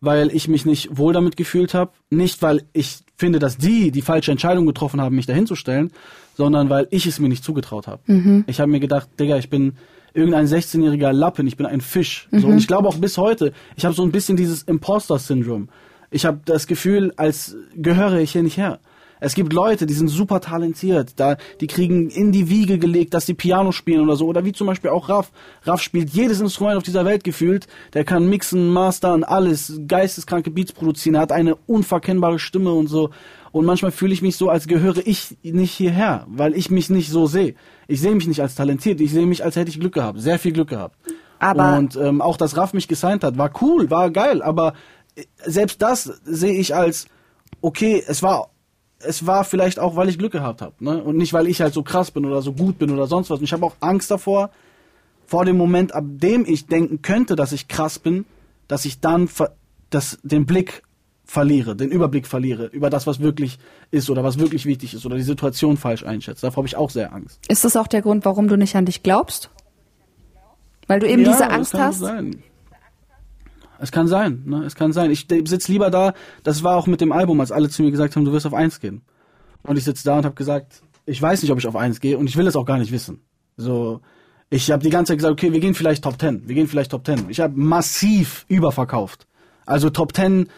weil ich mich nicht wohl damit gefühlt habe. Nicht, weil ich finde, dass die die falsche Entscheidung getroffen haben, mich dahin zu stellen, sondern weil ich es mir nicht zugetraut habe. Ich habe mir gedacht, Digga, ich bin irgendein 16-jähriger Lappen, ich bin ein Fisch. So, und ich glaube auch bis heute, ich habe so ein bisschen dieses Imposter-Syndrom. Ich habe das Gefühl, als gehöre ich hier nicht her. Es gibt Leute, die sind super talentiert, da, die kriegen in die Wiege gelegt, dass sie Piano spielen oder so, oder wie zum Beispiel auch Raff. Raff spielt jedes Instrument auf dieser Welt gefühlt, der kann mixen, mastern, alles, geisteskranke Beats produzieren, er hat eine unverkennbare Stimme und so. Und manchmal fühle ich mich so, als gehöre ich nicht hierher, weil ich mich nicht so sehe. Ich sehe mich nicht als talentiert, ich sehe mich, als hätte ich Glück gehabt, sehr viel Glück gehabt.
Aber-
und ähm, auch, dass Raff mich gesigned hat, war cool, war geil, aber äh, selbst das sehe ich als, okay, es war es war vielleicht auch, weil ich Glück gehabt habe, ne? Und nicht, weil ich halt so krass bin oder so gut bin oder sonst was. Und ich habe auch Angst davor, vor dem Moment, ab dem ich denken könnte, dass ich krass bin, dass ich dann das, den Blick verliere, den Überblick verliere über das, was wirklich ist oder was wirklich wichtig ist oder die Situation falsch einschätze. Davor habe ich auch sehr Angst.
Ist das auch der Grund, warum du nicht an dich glaubst? Weil du eben
Ja,
diese
das
Angst
kann
hast?
Sein. Es kann sein, ne? Es kann sein. Ich sitze lieber da, das war auch mit dem Album, als alle zu mir gesagt haben, du wirst auf eins gehen. Und ich sitze da und habe gesagt, ich weiß nicht, ob ich auf eins gehe und ich will es auch gar nicht wissen. So, ich habe die ganze Zeit gesagt, okay, wir gehen vielleicht Top 10, wir gehen vielleicht Top 10. Ich habe massiv überverkauft. Also Top 10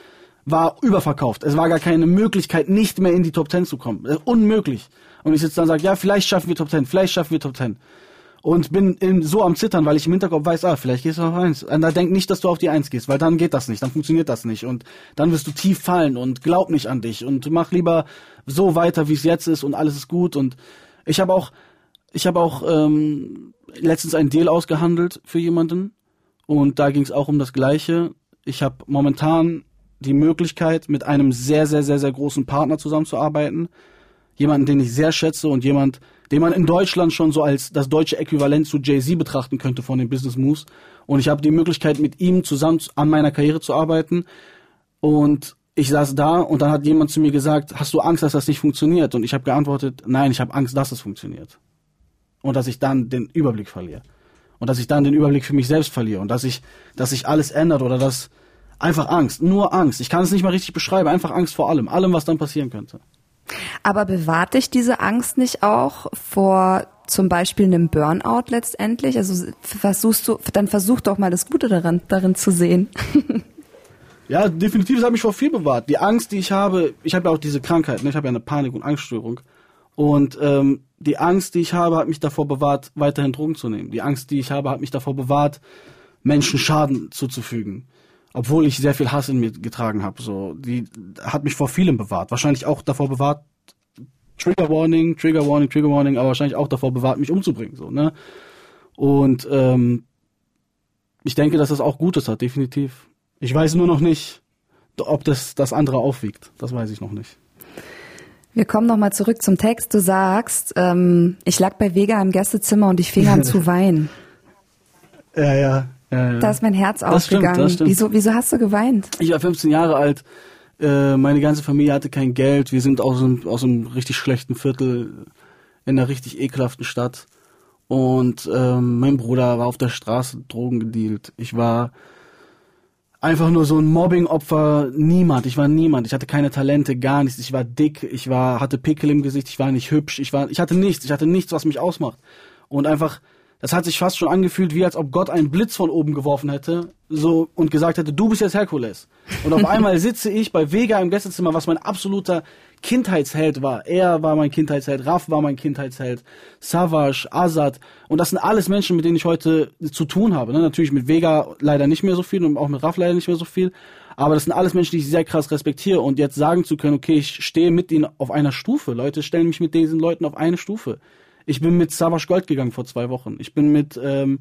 war überverkauft. Es war gar keine Möglichkeit, nicht mehr in die Top 10 zu kommen. Unmöglich. Und ich sitze da und sage, ja, vielleicht schaffen wir Top 10, vielleicht schaffen wir Top 10 und bin in, so am Zittern, weil ich im Hinterkopf weiß, ah, vielleicht gehst du auf eins. Und da denk nicht, dass du auf die eins gehst, weil dann geht das nicht, dann funktioniert das nicht und dann wirst du tief fallen und glaub nicht an dich und mach lieber so weiter, wie es jetzt ist und alles ist gut und ich habe auch, ich habe auch ähm, letztens einen Deal ausgehandelt für jemanden und da ging es auch um das Gleiche. Ich habe momentan die Möglichkeit, mit einem sehr, sehr, sehr, sehr großen Partner zusammenzuarbeiten jemanden, den ich sehr schätze und jemand, den man in Deutschland schon so als das deutsche Äquivalent zu Jay-Z betrachten könnte von den Business Moves. Und ich habe die Möglichkeit, mit ihm zusammen zu- an meiner Karriere zu arbeiten. Und ich saß da und dann hat jemand zu mir gesagt, hast du Angst, dass das nicht funktioniert? Und ich habe geantwortet, nein, ich habe Angst, dass es funktioniert. Und dass ich dann den Überblick verliere. Und dass ich dann den Überblick für mich selbst verliere und dass ich, dass sich alles ändert oder dass einfach Angst, nur Angst. Ich kann es nicht mal richtig beschreiben, einfach Angst vor allem, allem, was dann passieren könnte.
Aber bewahrt dich diese Angst nicht auch vor zum Beispiel einem Burnout letztendlich? Also versuchst du, dann versuch doch mal das Gute daran, darin zu sehen.
ja, definitiv, es hat mich vor viel bewahrt. Die Angst, die ich habe, ich habe ja auch diese Krankheit, ne? ich habe ja eine Panik- und Angststörung. Und ähm, die Angst, die ich habe, hat mich davor bewahrt, weiterhin Drogen zu nehmen. Die Angst, die ich habe, hat mich davor bewahrt, Menschen Schaden zuzufügen. Obwohl ich sehr viel Hass in mir getragen habe. So, die hat mich vor vielem bewahrt. Wahrscheinlich auch davor bewahrt, Trigger Warning, Trigger Warning, Trigger Warning, aber wahrscheinlich auch davor bewahrt, mich umzubringen. So, ne? Und ähm, ich denke, dass das auch Gutes hat, definitiv. Ich weiß nur noch nicht, ob das das andere aufwiegt. Das weiß ich noch nicht.
Wir kommen nochmal zurück zum Text. Du sagst, ähm, ich lag bei Vega im Gästezimmer und ich fing an zu weinen.
Ja, ja. Ja, ja.
Da ist mein Herz das aufgegangen. Stimmt, das stimmt. Wieso, wieso hast du geweint?
Ich war 15 Jahre alt. Äh, meine ganze Familie hatte kein Geld. Wir sind aus einem, aus einem richtig schlechten Viertel in einer richtig ekelhaften Stadt. Und ähm, mein Bruder war auf der Straße Drogen gedealt. Ich war einfach nur so ein Mobbing-Opfer, niemand. Ich war niemand. Ich hatte keine Talente, gar nichts. Ich war dick, ich war, hatte Pickel im Gesicht, ich war nicht hübsch, ich war, ich hatte nichts, ich hatte nichts, was mich ausmacht. Und einfach, das hat sich fast schon angefühlt, wie als ob Gott einen Blitz von oben geworfen hätte, so, und gesagt hätte, du bist jetzt Herkules. Und auf einmal sitze ich bei Vega im Gästezimmer, was mein absoluter Kindheitsheld war. Er war mein Kindheitsheld, Raf war mein Kindheitsheld, Savage, Azad. Und das sind alles Menschen, mit denen ich heute zu tun habe. Ne? Natürlich mit Vega leider nicht mehr so viel und auch mit Raf leider nicht mehr so viel. Aber das sind alles Menschen, die ich sehr krass respektiere. Und jetzt sagen zu können, okay, ich stehe mit ihnen auf einer Stufe. Leute stellen mich mit diesen Leuten auf eine Stufe. Ich bin mit Savage Gold gegangen vor zwei Wochen. Ich bin mit ähm,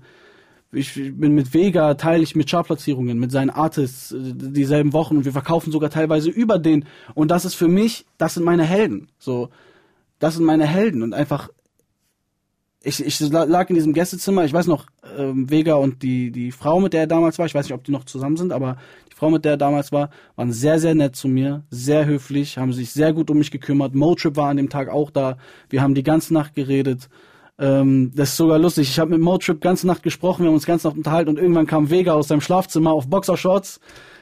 ich bin mit Vega, teile ich mit Chartplatzierungen, mit seinen Artists äh, dieselben Wochen und wir verkaufen sogar teilweise über den. Und das ist für mich, das sind meine Helden. So, das sind meine Helden und einfach, ich, ich lag in diesem Gästezimmer, ich weiß noch, ähm, Vega und die, die Frau, mit der er damals war, ich weiß nicht, ob die noch zusammen sind, aber die Frau, mit der er damals war, waren sehr, sehr nett zu mir, sehr höflich, haben sich sehr gut um mich gekümmert. Motrip war an dem Tag auch da. Wir haben die ganze Nacht geredet. Ähm, das ist sogar lustig. Ich habe mit Motrip ganze Nacht gesprochen, wir haben uns ganze Nacht unterhalten und irgendwann kam Vega aus seinem Schlafzimmer auf Boxershorts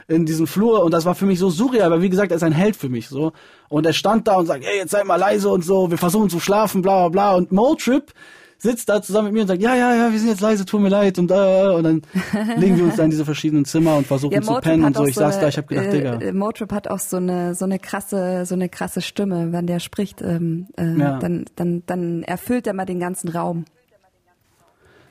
in diesem Flur und das war für mich so surreal, weil wie gesagt, er ist ein Held für mich so und er stand da und sagt, ey, jetzt seid mal leise und so, wir versuchen zu schlafen, bla bla bla und Motrip sitzt da zusammen mit mir und sagt, ja, ja, ja, wir sind jetzt leise, tut mir leid und äh, und dann legen wir uns da in diese verschiedenen Zimmer und versuchen ja, zu pennen und so. Ich so saß eine, da, ich habe gedacht, äh, Digga.
Äh, Motrip hat auch so eine so eine krasse so eine krasse Stimme, wenn der spricht, ähm, äh, ja. dann dann dann erfüllt er mal den ganzen Raum.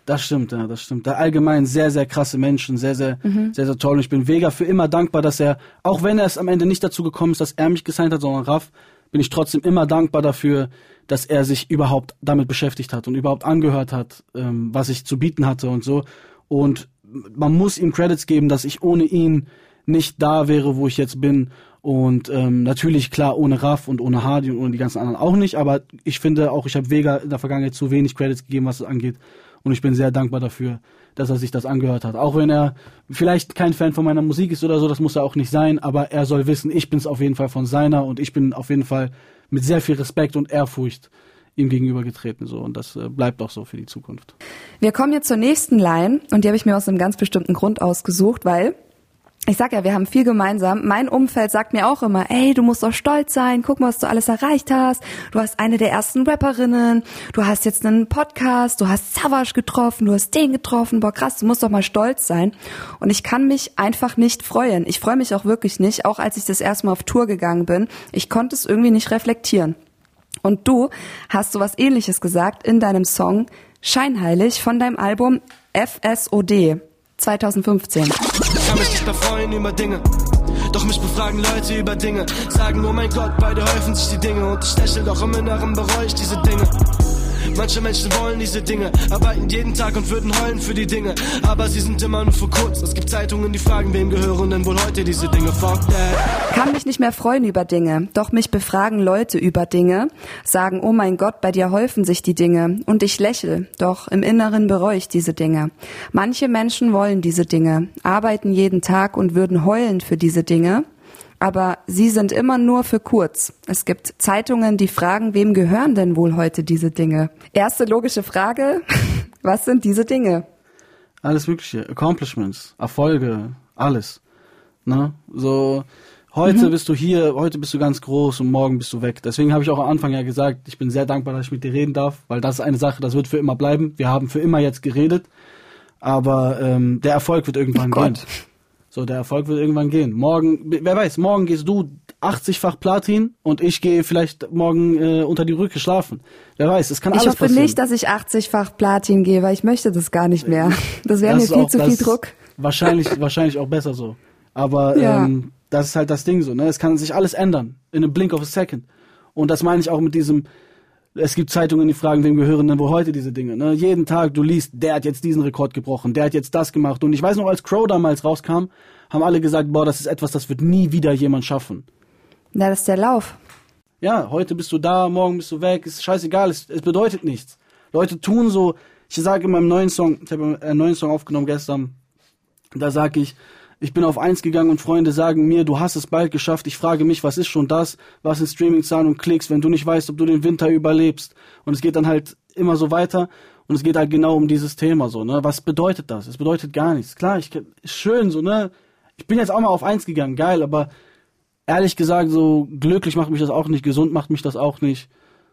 Das stimmt, ja, das stimmt. Da allgemein sehr, sehr krasse Menschen, sehr, sehr, mhm. sehr, sehr toll. Und ich bin Vega für immer dankbar, dass er, auch wenn er es am Ende nicht dazu gekommen ist, dass er mich gesigned hat, sondern Raff, bin ich trotzdem immer dankbar dafür, dass er sich überhaupt damit beschäftigt hat und überhaupt angehört hat, ähm, was ich zu bieten hatte und so. Und man muss ihm Credits geben, dass ich ohne ihn nicht da wäre, wo ich jetzt bin. Und ähm, natürlich, klar, ohne Raff und ohne Hardy und ohne die ganzen anderen auch nicht. Aber ich finde auch, ich habe Vega in der Vergangenheit zu wenig Credits gegeben, was es angeht. Und ich bin sehr dankbar dafür, dass er sich das angehört hat. Auch wenn er vielleicht kein Fan von meiner Musik ist oder so, das muss er auch nicht sein, aber er soll wissen, ich bin es auf jeden Fall von seiner und ich bin auf jeden Fall mit sehr viel Respekt und Ehrfurcht ihm gegenüber getreten so und das äh, bleibt auch so für die Zukunft.
Wir kommen jetzt zur nächsten Line und die habe ich mir aus einem ganz bestimmten Grund ausgesucht, weil ich sag ja, wir haben viel gemeinsam. Mein Umfeld sagt mir auch immer, ey, du musst doch stolz sein, guck mal, was du alles erreicht hast. Du hast eine der ersten Rapperinnen, du hast jetzt einen Podcast, du hast Savage getroffen, du hast den getroffen, boah krass, du musst doch mal stolz sein. Und ich kann mich einfach nicht freuen. Ich freue mich auch wirklich nicht, auch als ich das erste Mal auf Tour gegangen bin. Ich konnte es irgendwie nicht reflektieren. Und du hast so was ähnliches gesagt in deinem Song Scheinheilig von deinem Album FSOD. 2015. Ich kann mich nicht mehr freuen über Dinge. Doch mich befragen Leute über Dinge. Sagen, oh mein Gott, beide häufen sich die Dinge. Und ich lächle doch im Inneren bereue ich diese Dinge. Manche Menschen wollen diese Dinge, arbeiten jeden Tag und würden heulen für die Dinge. Aber sie sind immer nur für kurz. Es gibt Zeitungen, die fragen, wem gehören denn wohl heute diese Dinge? Fuck that. Kann mich nicht mehr freuen über Dinge, doch mich befragen Leute über Dinge, sagen, oh mein Gott, bei dir häufen sich die Dinge. Und ich lächle, doch im Inneren bereue ich diese Dinge. Manche Menschen wollen diese Dinge, arbeiten jeden Tag und würden heulen für diese Dinge aber sie sind immer nur für kurz. Es gibt Zeitungen, die fragen, wem gehören denn wohl heute diese Dinge? Erste logische Frage, was sind diese Dinge?
alles Mögliche, Accomplishments, Erfolge, alles. Ne? So, heute mhm. bist du hier, heute bist du ganz groß und morgen bist du weg. Deswegen habe ich auch am Anfang ja gesagt, ich bin sehr dankbar, dass ich mit dir reden darf, weil das ist eine Sache, das wird für immer bleiben. Wir haben für immer jetzt geredet, aber ähm, der Erfolg wird irgendwann oh gehen. So, der Erfolg wird irgendwann gehen. Morgen, wer weiß, morgen gehst du 80-fach Platin und ich gehe vielleicht morgen äh, unter die Rücke schlafen. Wer weiß, es kann
ich
alles passieren.
Ich hoffe nicht, dass ich 80-fach Platin gehe, weil ich möchte das gar nicht mehr. Das wäre mir viel auch, zu viel Druck.
Wahrscheinlich, wahrscheinlich auch besser so. Aber ja. ähm, das ist halt das Ding so, ne? Es kann sich alles ändern. In einem Blink of a Second. Und das meine ich auch mit diesem, es gibt Zeitungen, die fragen, wem gehören denn wo heute diese Dinge. Ne? Jeden Tag, du liest, der hat jetzt diesen Rekord gebrochen, der hat jetzt das gemacht. Und ich weiß noch, als Crow damals rauskam, haben alle gesagt, boah, das ist etwas, das wird nie wieder jemand schaffen.
Ja, das ist der Lauf.
Ja, heute bist du da, morgen bist du weg, ist scheißegal, es, es bedeutet nichts. Leute tun so, ich sage in meinem neuen Song, ich habe einen neuen Song aufgenommen gestern, da sage ich, ich bin auf eins gegangen und Freunde sagen mir, du hast es bald geschafft. Ich frage mich, was ist schon das? Was sind Streaming-Zahlen und Klicks, wenn du nicht weißt, ob du den Winter überlebst? Und es geht dann halt immer so weiter. Und es geht halt genau um dieses Thema so, ne? Was bedeutet das? Es bedeutet gar nichts. Klar, ich, ist schön so, ne? Ich bin jetzt auch mal auf eins gegangen, geil, aber ehrlich gesagt, so glücklich macht mich das auch nicht, gesund macht mich das auch nicht.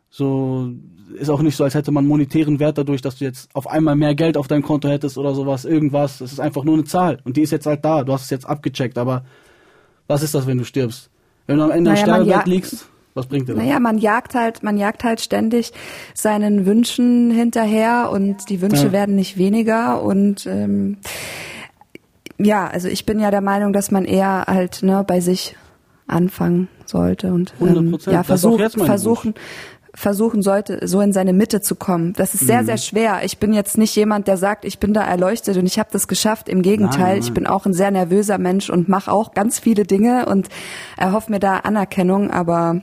So ist auch nicht so, als hätte man monetären Wert dadurch, dass du jetzt auf einmal mehr Geld auf deinem Konto hättest oder sowas, irgendwas. Das ist einfach nur eine Zahl und die ist jetzt halt da. Du hast es jetzt abgecheckt, aber was ist das, wenn du stirbst? Wenn du am Ende naja, im Sterbebett liegst, was bringt dir das?
Naja, man jagt halt, man jagt halt ständig seinen Wünschen hinterher und die Wünsche ja. werden nicht weniger und ähm, ja, also ich bin ja der Meinung, dass man eher halt ne, bei sich anfangen sollte und ähm, ja, versuch, versuchen, versuchen sollte, so in seine Mitte zu kommen. Das ist sehr, mhm. sehr schwer. Ich bin jetzt nicht jemand, der sagt, ich bin da erleuchtet und ich habe das geschafft. Im Gegenteil, nein, nein. ich bin auch ein sehr nervöser Mensch und mache auch ganz viele Dinge und erhoffe mir da Anerkennung, aber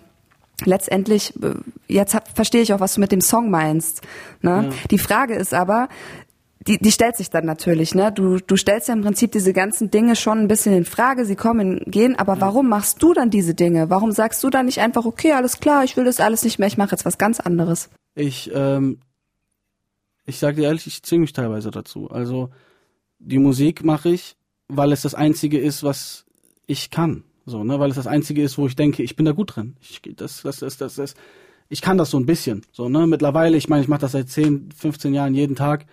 letztendlich, äh, jetzt hab, verstehe ich auch, was du mit dem Song meinst. Ne? Ja. Die Frage ist aber, die, die stellt sich dann natürlich, ne? Du, du stellst ja im Prinzip diese ganzen Dinge schon ein bisschen in Frage, sie kommen, gehen, aber warum machst du dann diese Dinge? Warum sagst du dann nicht einfach, okay, alles klar, ich will das alles nicht mehr, ich mache jetzt was ganz anderes?
Ich, ähm, ich sage dir ehrlich, ich zwinge mich teilweise dazu. Also die Musik mache ich, weil es das Einzige ist, was ich kann. So, ne, weil es das Einzige ist, wo ich denke, ich bin da gut drin. Ich, das, das, das, das, das, ich kann das so ein bisschen. So, ne, mittlerweile, ich meine, ich mache das seit 10, 15 Jahren jeden Tag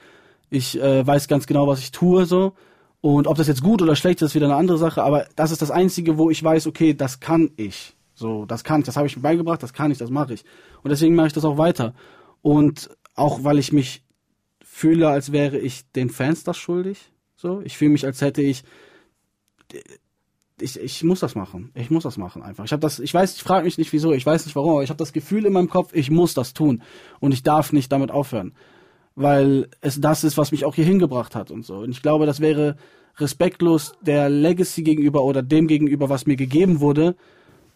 ich äh, weiß ganz genau, was ich tue, so. Und ob das jetzt gut oder schlecht ist, ist wieder eine andere Sache. Aber das ist das Einzige, wo ich weiß, okay, das kann ich. So, das kann ich, das habe ich mir beigebracht, das kann ich, das mache ich. Und deswegen mache ich das auch weiter. Und auch weil ich mich fühle, als wäre ich den Fans das schuldig. So, ich fühle mich, als hätte ich, ich, ich muss das machen. Ich muss das machen einfach. Ich habe das, ich weiß, ich frage mich nicht wieso, ich weiß nicht warum, aber ich habe das Gefühl in meinem Kopf, ich muss das tun und ich darf nicht damit aufhören weil es das ist, was mich auch hier hingebracht hat und so. Und ich glaube, das wäre respektlos der Legacy gegenüber oder dem gegenüber, was mir gegeben wurde,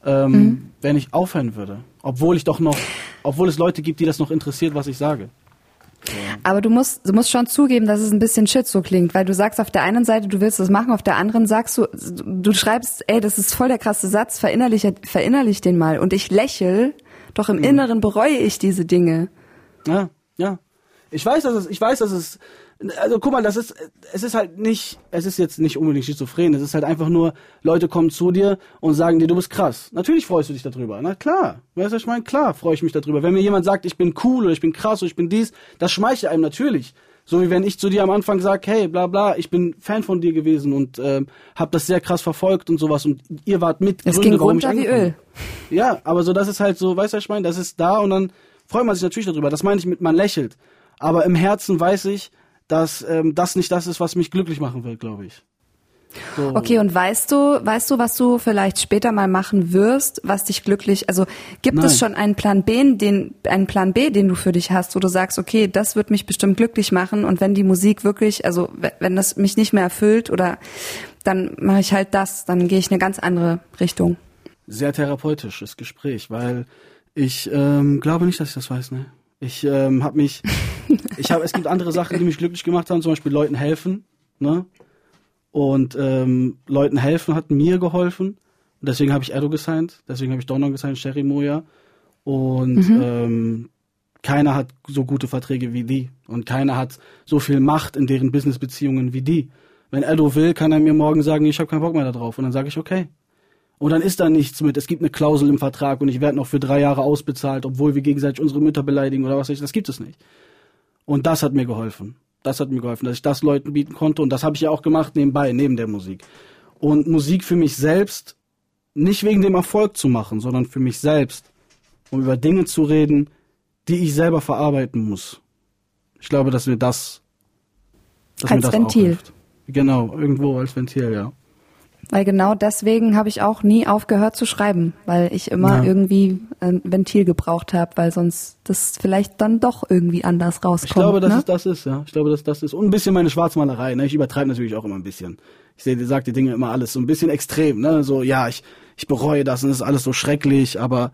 ähm, mhm. wenn ich aufhören würde. Obwohl ich doch noch, obwohl es Leute gibt, die das noch interessiert, was ich sage.
Aber du musst, du musst schon zugeben, dass es ein bisschen shit so klingt, weil du sagst auf der einen Seite, du willst das machen, auf der anderen sagst du, du schreibst, ey, das ist voll der krasse Satz, verinnerlich, verinnerlich den mal. Und ich lächel, doch im mhm. Inneren bereue ich diese Dinge.
Ja, ja. Ich weiß, dass es, ich weiß, dass es, also guck mal, das ist, es ist halt nicht, es ist jetzt nicht unbedingt schizophren, es ist halt einfach nur, Leute kommen zu dir und sagen dir, du bist krass. Natürlich freust du dich darüber. Na klar, weißt du, ich meine? Klar freue ich mich darüber. Wenn mir jemand sagt, ich bin cool oder ich bin krass oder ich bin dies, das schmeichelt einem natürlich. So wie wenn ich zu dir am Anfang sage, hey, bla bla, ich bin Fan von dir gewesen und ähm, hab das sehr krass verfolgt und sowas und ihr wart mit
es Gründe, ging runter wie Öl.
Ja, aber so das ist halt so, weißt du, ich meine? Das ist da und dann freut man sich natürlich darüber. Das meine ich mit, man lächelt aber im Herzen weiß ich, dass ähm, das nicht das ist, was mich glücklich machen wird, glaube ich.
So. Okay, und weißt du, weißt du, was du vielleicht später mal machen wirst, was dich glücklich, also gibt Nein. es schon einen Plan B, den, einen Plan B, den du für dich hast, wo du sagst, okay, das wird mich bestimmt glücklich machen und wenn die Musik wirklich, also wenn das mich nicht mehr erfüllt oder dann mache ich halt das, dann gehe ich eine ganz andere Richtung.
Sehr therapeutisches Gespräch, weil ich ähm, glaube nicht, dass ich das weiß, ne? Ich ähm, habe mich, ich habe, es gibt andere Sachen, die mich glücklich gemacht haben, zum Beispiel Leuten helfen, ne? Und ähm, Leuten helfen hat mir geholfen. Und deswegen habe ich Edo gesigned, deswegen habe ich Donner gesigned, Sherry Moya. Und mhm. ähm, keiner hat so gute Verträge wie die und keiner hat so viel Macht in deren Businessbeziehungen wie die. Wenn Edo will, kann er mir morgen sagen, ich habe keinen Bock mehr darauf und dann sage ich okay. Und dann ist da nichts mit, es gibt eine Klausel im Vertrag und ich werde noch für drei Jahre ausbezahlt, obwohl wir gegenseitig unsere Mütter beleidigen oder was weiß ich, das gibt es nicht. Und das hat mir geholfen. Das hat mir geholfen, dass ich das Leuten bieten konnte und das habe ich ja auch gemacht nebenbei, neben der Musik. Und Musik für mich selbst, nicht wegen dem Erfolg zu machen, sondern für mich selbst, um über Dinge zu reden, die ich selber verarbeiten muss. Ich glaube, dass mir das,
dass als mir das Ventil. Auch hilft.
Genau, irgendwo als Ventil, ja.
Weil genau deswegen habe ich auch nie aufgehört zu schreiben, weil ich immer ja. irgendwie ein Ventil gebraucht habe, weil sonst das vielleicht dann doch irgendwie anders rauskommt.
Ich glaube, dass
ne?
es das ist, ja. Ich glaube, dass das ist. Und ein bisschen meine Schwarzmalerei, ne? Ich übertreibe natürlich auch immer ein bisschen. Ich sehe, sage die Dinge immer alles so ein bisschen extrem, ne? So, ja, ich, ich bereue das und es ist alles so schrecklich, aber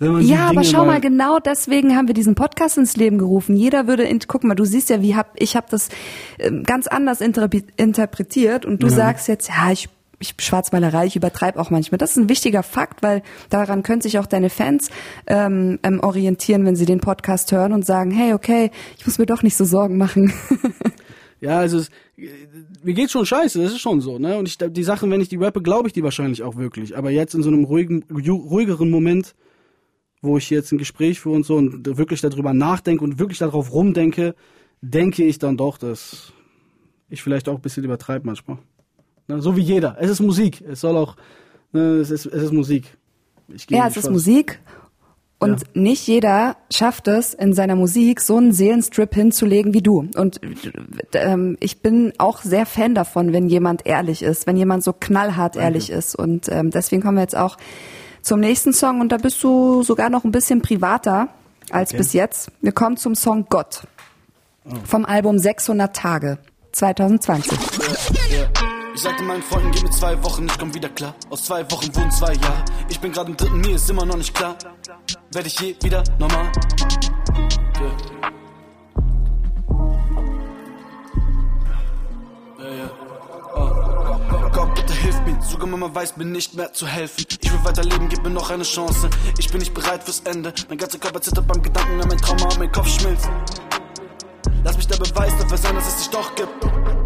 ja, aber schau mal, genau deswegen haben wir diesen Podcast ins Leben gerufen. Jeder würde, in, guck mal, du siehst ja, wie hab ich habe das ähm, ganz anders interpretiert und du ja. sagst jetzt, ja, ich ich Schwarzmalerei, ich übertreibe auch manchmal. Das ist ein wichtiger Fakt, weil daran können sich auch deine Fans ähm, ähm, orientieren, wenn sie den Podcast hören und sagen, hey, okay, ich muss mir doch nicht so Sorgen machen.
ja, also es, mir geht's schon scheiße, das ist schon so, ne? Und ich, die Sachen, wenn ich die rappe, glaube ich die wahrscheinlich auch wirklich. Aber jetzt in so einem ruhigen, ruhigeren Moment wo ich jetzt ein Gespräch führe und so und wirklich darüber nachdenke und wirklich darauf rumdenke, denke ich dann doch, dass ich vielleicht auch ein bisschen übertreibe manchmal. Na, so wie jeder. Es ist Musik. Es soll auch, ne, es, ist, es ist Musik.
ja, es ist Musik. Und ja. nicht jeder schafft es, in seiner Musik so einen Seelenstrip hinzulegen wie du. Und ähm, ich bin auch sehr Fan davon, wenn jemand ehrlich ist, wenn jemand so knallhart Danke. ehrlich ist. Und ähm, deswegen kommen wir jetzt auch zum nächsten Song und da bist du sogar noch ein bisschen privater als okay. bis jetzt. Wir kommen zum Song Gott oh. vom Album 600 Tage 2020.
Ich sagte meinen Freunden, gib mir zwei Wochen, ich komm wieder klar. Aus zwei Wochen wurden zwei Jahre. Ich bin gerade im dritten, mir ist immer noch nicht klar. Werde ich je wieder normal? Yeah. Sogar Mama weiß mir nicht mehr zu helfen. Ich will weiterleben, gib mir noch eine Chance. Ich bin nicht bereit fürs Ende. Mein ganzer Körper zittert beim Gedanken an mein Trauma und mein Kopf schmilzt. Lass mich der Beweis dafür sein, dass es dich doch gibt.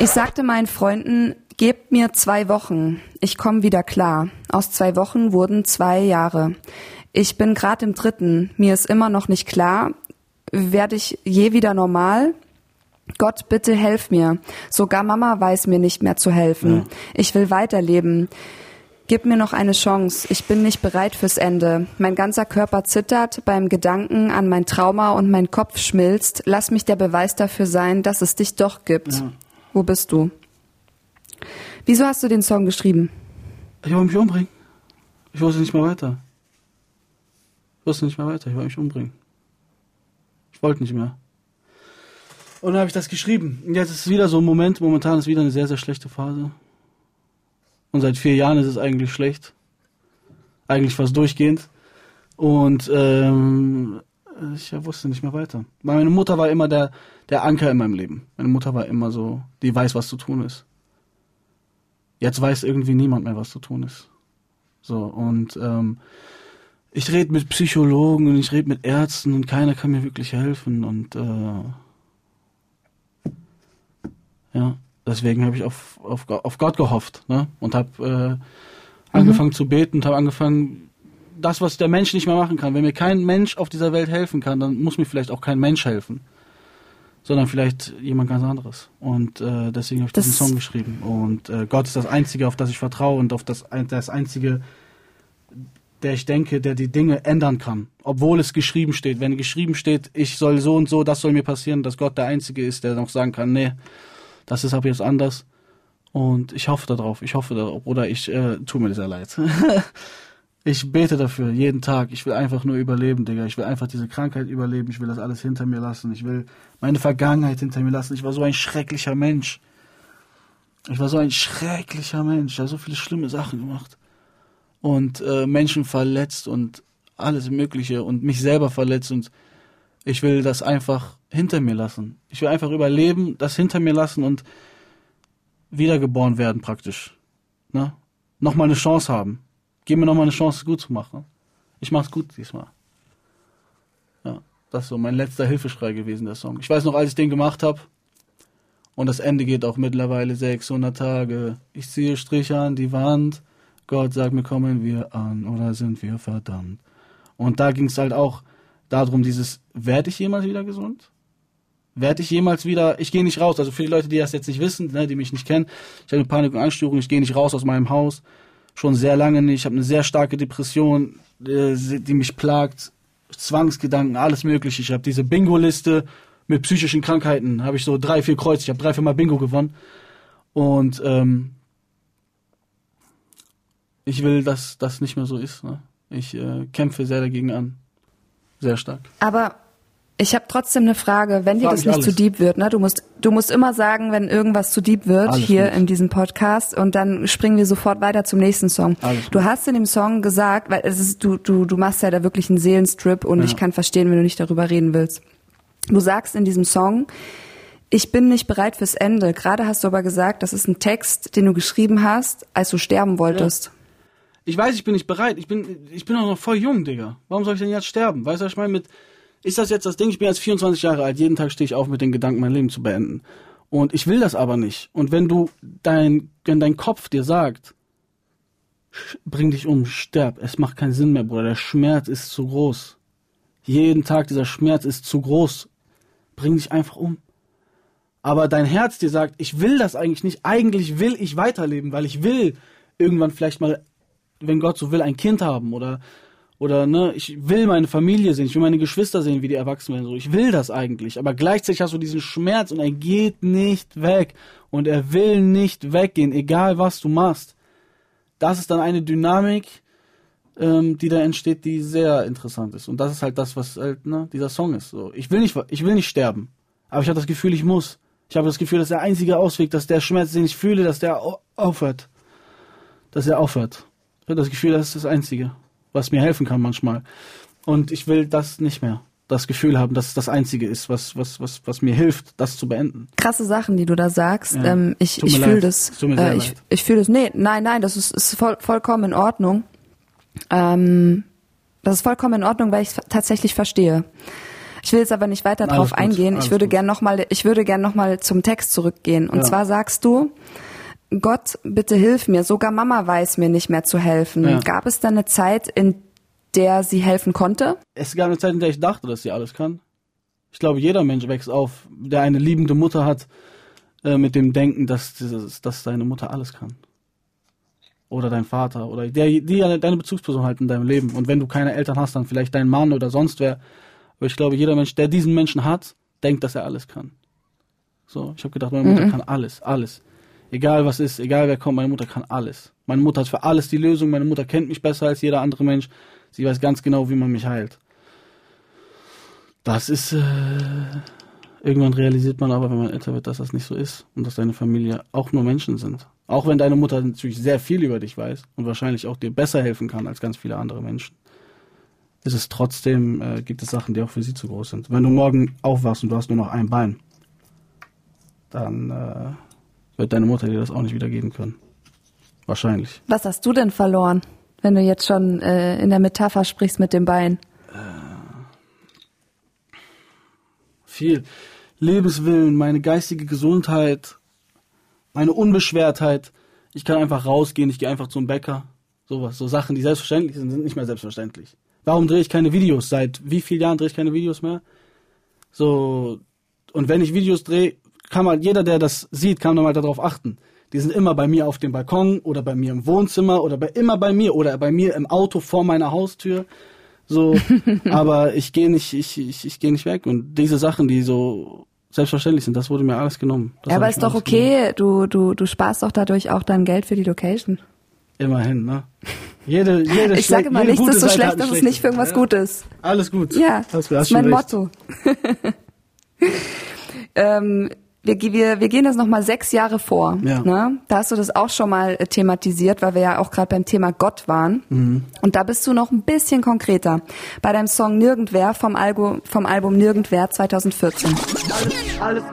Ich sagte meinen Freunden, gebt mir zwei Wochen. Ich komme wieder klar. Aus zwei Wochen wurden zwei Jahre. Ich bin gerade im dritten. Mir ist immer noch nicht klar, werde ich je wieder normal? Gott, bitte helf mir. Sogar Mama weiß mir nicht mehr zu helfen. Ja. Ich will weiterleben. Gib mir noch eine Chance. Ich bin nicht bereit fürs Ende. Mein ganzer Körper zittert beim Gedanken an mein Trauma und mein Kopf schmilzt. Lass mich der Beweis dafür sein, dass es dich doch gibt. Ja. Wo bist du? Wieso hast du den Song geschrieben?
Ich wollte mich umbringen. Ich wusste nicht mehr weiter. Ich wusste nicht mehr weiter. Ich wollte mich umbringen. Ich wollte nicht mehr. Und dann habe ich das geschrieben. Und jetzt ist es wieder so ein Moment, momentan ist wieder eine sehr, sehr schlechte Phase. Und seit vier Jahren ist es eigentlich schlecht. Eigentlich fast durchgehend. Und ähm, ich wusste nicht mehr weiter. Meine Mutter war immer der, der Anker in meinem Leben. Meine Mutter war immer so, die weiß, was zu tun ist. Jetzt weiß irgendwie niemand mehr, was zu tun ist. So, und ähm, ich rede mit Psychologen und ich rede mit Ärzten und keiner kann mir wirklich helfen. Und äh, ja, deswegen habe ich auf, auf, auf Gott gehofft ne? und habe äh, angefangen mhm. zu beten und habe angefangen, das, was der Mensch nicht mehr machen kann. Wenn mir kein Mensch auf dieser Welt helfen kann, dann muss mir vielleicht auch kein Mensch helfen, sondern vielleicht jemand ganz anderes. Und äh, deswegen habe ich das diesen Song geschrieben. Und äh, Gott ist das Einzige, auf das ich vertraue und auf das, das Einzige, der ich denke, der die Dinge ändern kann, obwohl es geschrieben steht. Wenn geschrieben steht, ich soll so und so, das soll mir passieren, dass Gott der Einzige ist, der noch sagen kann, nee, das ist aber jetzt anders. Und ich hoffe darauf, ich hoffe darauf, oder ich äh, tue mir das sehr leid. ich bete dafür, jeden Tag. Ich will einfach nur überleben, Digga. Ich will einfach diese Krankheit überleben. Ich will das alles hinter mir lassen. Ich will meine Vergangenheit hinter mir lassen. Ich war so ein schrecklicher Mensch. Ich war so ein schrecklicher Mensch. Ich habe so viele schlimme Sachen gemacht. Und äh, Menschen verletzt und alles Mögliche und mich selber verletzt und ich will das einfach hinter mir lassen. Ich will einfach überleben, das hinter mir lassen und wiedergeboren werden praktisch. Ne? Nochmal eine Chance haben. Gib mir nochmal eine Chance, es gut zu machen. Ich mach's gut diesmal. Das ist so mein letzter Hilfeschrei gewesen, der Song. Ich weiß noch, als ich den gemacht habe, und das Ende geht auch mittlerweile 600 Tage. Ich ziehe Striche an die Wand. Gott sagt mir, kommen wir an oder sind wir verdammt? Und da ging es halt auch darum, dieses, werde ich jemals wieder gesund? Werde ich jemals wieder, ich gehe nicht raus, also für die Leute, die das jetzt nicht wissen, ne, die mich nicht kennen, ich habe eine Panik- und Angststörung, ich gehe nicht raus aus meinem Haus, schon sehr lange nicht, ich habe eine sehr starke Depression, äh, die mich plagt, Zwangsgedanken, alles mögliche, ich habe diese Bingo-Liste, mit psychischen Krankheiten habe ich so drei, vier Kreuze. Ich habe drei, vier Mal Bingo gewonnen. Und ähm, ich will, dass das nicht mehr so ist. Ne? Ich äh, kämpfe sehr dagegen an. Sehr stark.
Aber ich habe trotzdem eine Frage, wenn dir das nicht
alles.
zu deep wird, ne? Du musst, du musst immer sagen, wenn irgendwas zu deep wird
Alles
hier
gut.
in diesem Podcast und dann springen wir sofort weiter zum nächsten Song.
Alles
Du
gut.
hast in dem Song gesagt, weil es ist, du, du, du machst ja da wirklich einen Seelenstrip und
Ja.
ich kann verstehen, wenn du nicht darüber reden willst. Du sagst in diesem Song, ich bin nicht bereit fürs Ende. Gerade hast du aber gesagt, das ist ein Text, den du geschrieben hast, als du sterben wolltest.
Ich weiß, ich bin nicht bereit. Ich bin, ich bin auch noch voll jung, Digga. Warum soll ich denn jetzt sterben? Weißt du, was ich meine? Mit, ist das jetzt das Ding? Ich bin jetzt 24 Jahre alt. Jeden Tag stehe ich auf mit dem Gedanken, mein Leben zu beenden. Und ich will das aber nicht. Und wenn du dein, wenn dein Kopf dir sagt, bring dich um, sterb, es macht keinen Sinn mehr, Bruder. Der Schmerz ist zu groß. Jeden Tag dieser Schmerz ist zu groß. Bring dich einfach um. Aber dein Herz dir sagt, ich will das eigentlich nicht. Eigentlich will ich weiterleben, weil ich will irgendwann vielleicht mal, wenn Gott so will, ein Kind haben oder oder ne, ich will meine Familie sehen, ich will meine Geschwister sehen, wie die erwachsen werden. So, ich will das eigentlich, aber gleichzeitig hast du diesen Schmerz und er geht nicht weg und er will nicht weggehen, egal was du machst. Das ist dann eine Dynamik, ähm, die da entsteht, die sehr interessant ist. Und das ist halt das, was halt ne, dieser Song ist. So, ich will nicht, ich will nicht sterben, aber ich habe das Gefühl, ich muss. Ich habe das Gefühl, dass der einzige Ausweg, dass der Schmerz, den ich fühle, dass der au- aufhört, dass er aufhört. Ich habe das Gefühl, das ist das Einzige, was mir helfen kann manchmal. Und ich will das nicht mehr. Das Gefühl haben, dass es das Einzige ist, was, was, was, was mir hilft, das zu beenden.
Krasse Sachen, die du da sagst.
Ja.
Ähm, ich ich fühle das. Äh, ich ich fühle das. Nee, nein, nein, das ist, ist voll, vollkommen in Ordnung. Ähm, das ist vollkommen in Ordnung, weil ich es tatsächlich verstehe. Ich will jetzt aber nicht weiter
Alles
drauf
gut,
eingehen. Ich würde gern noch mal, ich würde gern noch mal zum Text zurückgehen. Und
Ja.
zwar sagst du, Gott, bitte hilf mir. Sogar Mama weiß mir nicht mehr zu helfen.
Ja.
Gab es dann eine Zeit, in der sie helfen konnte?
Es gab eine Zeit, in der ich dachte, dass sie alles kann. Ich glaube, jeder Mensch wächst auf, der eine liebende Mutter hat, äh, mit dem Denken, dass, dieses- dass deine Mutter alles kann. Oder dein Vater oder der, die deine Bezugsperson halt in deinem Leben. Und wenn du keine Eltern hast, dann vielleicht dein Mann oder sonst wer. Aber ich glaube, jeder Mensch, der diesen Menschen hat, denkt, dass er alles kann. So, ich habe gedacht, meine Mutter kann alles, alles. Egal was ist, egal wer kommt, meine Mutter kann alles. Meine Mutter hat für alles die Lösung. Meine Mutter kennt mich besser als jeder andere Mensch. Sie weiß ganz genau, wie man mich heilt. Das ist, äh, irgendwann realisiert man aber, wenn man älter wird, dass das nicht so ist und dass deine Familie auch nur Menschen sind. Auch wenn deine Mutter natürlich sehr viel über dich weiß und wahrscheinlich auch dir besser helfen kann als ganz viele andere Menschen, ist es trotzdem, äh, gibt es Sachen, die auch für sie zu groß sind. Wenn du morgen aufwachst und du hast nur noch ein Bein, dann äh, wird deine Mutter dir das auch nicht wiedergeben können. Wahrscheinlich.
Was hast du denn verloren, wenn du jetzt schon äh, in der Metapher sprichst mit dem Bein?
viel Lebenswillen, meine geistige Gesundheit, meine Unbeschwertheit. Ich kann einfach rausgehen, ich gehe einfach zum Bäcker. Sowas, so Sachen, die selbstverständlich sind, sind nicht mehr selbstverständlich. Warum drehe ich keine Videos? Seit wie vielen Jahren drehe ich keine Videos mehr? So, und wenn ich Videos drehe, kann man, jeder, der das sieht, kann mal darauf achten. Die sind immer bei mir auf dem Balkon oder bei mir im Wohnzimmer oder bei, immer bei mir oder bei mir im Auto vor meiner Haustür. So, aber ich gehe nicht, ich, ich, ich gehe nicht weg. Und diese Sachen, die so selbstverständlich sind, das wurde mir alles genommen. Das
Ja, aber ist doch
alles genommen.
okay, du, du, du sparst doch dadurch auch dein Geld für die Location.
Immerhin, ne? Jede, jede
Ich sage
jede
nichts ist so
Seite
schlecht, dass es nicht für irgendwas
Seite.
Gutes.
Ja. Alles gut.
Ja, das
hast
ist mein
recht.
Motto. ähm, wir, wir, wir gehen das nochmal sechs Jahre vor.
Ja.
Ne? Da hast du das auch schon mal äh, thematisiert, weil wir ja auch gerade beim Thema Gott waren.
Mhm.
Und da bist du noch ein bisschen konkreter. Bei deinem Song Nirgendwer vom, Album vom Album Nirgendwer 2014.
alles, Alles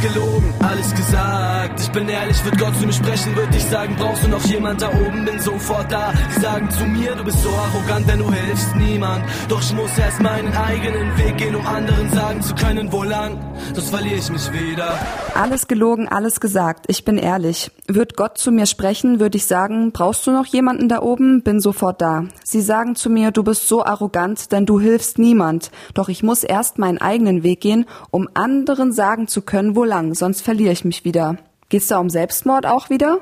gelogen, alles gesagt. Ich bin ehrlich, wird Gott zu mir sprechen, würde ich sagen, brauchst du noch jemand da oben, bin sofort da. Die sagen zu mir, du bist so arrogant, denn du hilfst niemand. Doch ich muss erst meinen eigenen Weg gehen, um anderen sagen zu können, wo lang. Sonst verliere ich mich wieder.
Alles gelogen, alles gesagt. Ich bin ehrlich. Wird Gott zu mir sprechen, würde ich sagen, brauchst du noch jemanden da oben? Bin sofort da. Sie sagen zu mir, du bist so arrogant, denn du hilfst niemand. Doch ich muss erst meinen eigenen Weg gehen, um anderen sagen zu können, wo lang. Sonst verliere ich mich wieder. Geht's da um Selbstmord auch wieder?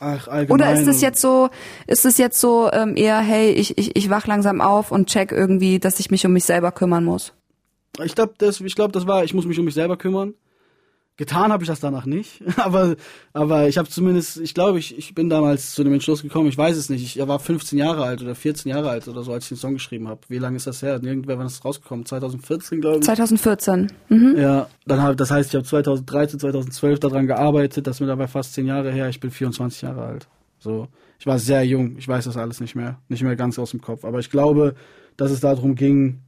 Ach.
Oder ist es jetzt so, ist es jetzt so ähm, eher, hey, ich, ich, ich wach langsam auf und check irgendwie, dass ich mich um mich selber kümmern muss?
Ich glaube, das, ich glaube, das war, ich muss mich um mich selber kümmern. Getan habe ich das danach nicht, aber aber ich habe zumindest, ich glaube, ich, ich bin damals zu dem Entschluss gekommen, ich weiß es nicht, ich war 15 Jahre alt oder 14 Jahre alt oder so, als ich den Song geschrieben habe. Wie lange ist das her? Irgendwer wann ist das rausgekommen? 2014, glaube ich.
2014. Mhm.
Ja, dann hab, das heißt, ich habe 2013, 2012 daran gearbeitet, das ist mir dabei fast 10 Jahre her, ich bin 24 Jahre alt. So, ich war sehr jung, ich weiß das alles nicht mehr, nicht mehr ganz aus dem Kopf, aber ich glaube, dass es darum ging,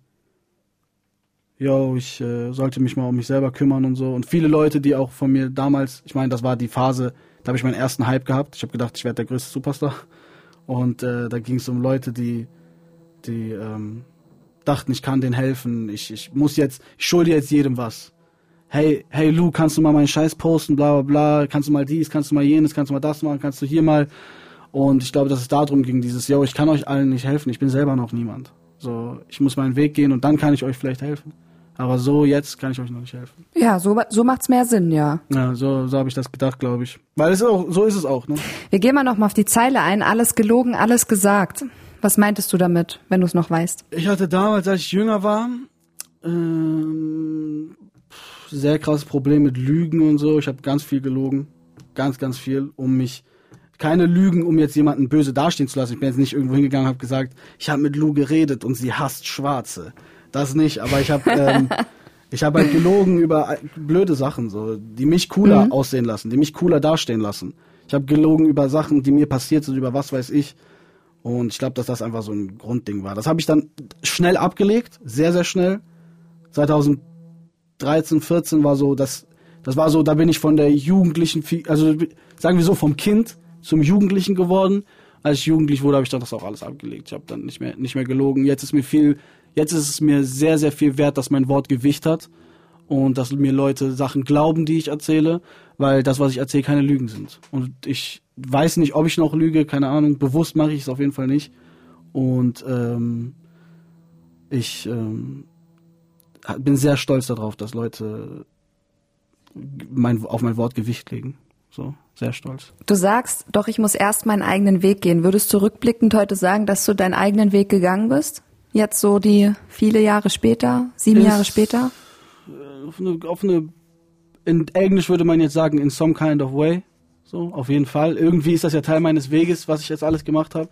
yo, ich äh, sollte mich mal um mich selber kümmern und so. Und viele Leute, die auch von mir damals, ich meine, das war die Phase, da habe ich meinen ersten Hype gehabt. Ich habe gedacht, ich werde der größte Superstar. Und äh, da ging es um Leute, die, die ähm, dachten, ich kann denen helfen. Ich, ich muss jetzt, ich schulde jetzt jedem was. Hey, hey Lou, kannst du mal meinen Scheiß posten, bla bla bla, kannst du mal dies, kannst du mal jenes, kannst du mal das machen, kannst du hier mal. Und ich glaube, dass es darum ging, dieses, yo, ich kann euch allen nicht helfen, ich bin selber noch niemand. So, ich muss meinen Weg gehen und dann kann ich euch vielleicht helfen. Aber so jetzt kann ich euch noch nicht helfen.
Ja, so, so macht's mehr Sinn, ja.
Ja, so, so habe ich das gedacht, glaube ich. Weil es auch, so ist es auch, ne?
Wir gehen mal noch mal auf die Zeile ein. Alles gelogen, alles gesagt. Was meintest du damit, wenn du es noch weißt?
Ich hatte damals, als ich jünger war, ähm, sehr krasses Problem mit Lügen und so. Ich habe ganz viel gelogen. Ganz, ganz viel, um mich keine Lügen, um jetzt jemanden böse dastehen zu lassen. Ich bin jetzt nicht irgendwo hingegangen und habe gesagt, ich habe mit Lou geredet und sie hasst Schwarze. Das nicht, aber ich habe ähm, ich habe halt gelogen über blöde Sachen, so, die mich cooler mhm. aussehen lassen, die mich cooler dastehen lassen. Ich habe gelogen über Sachen, die mir passiert sind, über was weiß ich. Und ich glaube, dass das einfach so ein Grundding war. Das habe ich dann schnell abgelegt, sehr, sehr schnell. 2013, 14 war so, das, das war so, da bin ich von der Jugendlichen, also sagen wir so, vom Kind zum Jugendlichen geworden. Als ich jugendlich wurde, habe ich dann das auch alles abgelegt. Ich habe dann nicht mehr, nicht mehr gelogen. Jetzt ist mir viel, jetzt ist es mir sehr, sehr viel wert, dass mein Wort Gewicht hat und dass mir Leute Sachen glauben, die ich erzähle, weil das, was ich erzähle, keine Lügen sind. Und ich weiß nicht, ob ich noch lüge, keine Ahnung. Bewusst mache ich es auf jeden Fall nicht. Und ähm, ich ähm, bin sehr stolz darauf, dass Leute mein, auf mein Wort Gewicht legen. So, sehr stolz.
Du sagst, doch, ich muss erst meinen eigenen Weg gehen. Würdest du rückblickend heute sagen, dass du deinen eigenen Weg gegangen bist? Jetzt so die viele Jahre später, sieben Ist, Jahre später?
Äh, auf eine, auf eine, in Englisch würde man jetzt sagen, in some kind of way. So, auf jeden Fall. Irgendwie ist das ja Teil meines Weges, was ich jetzt alles gemacht habe.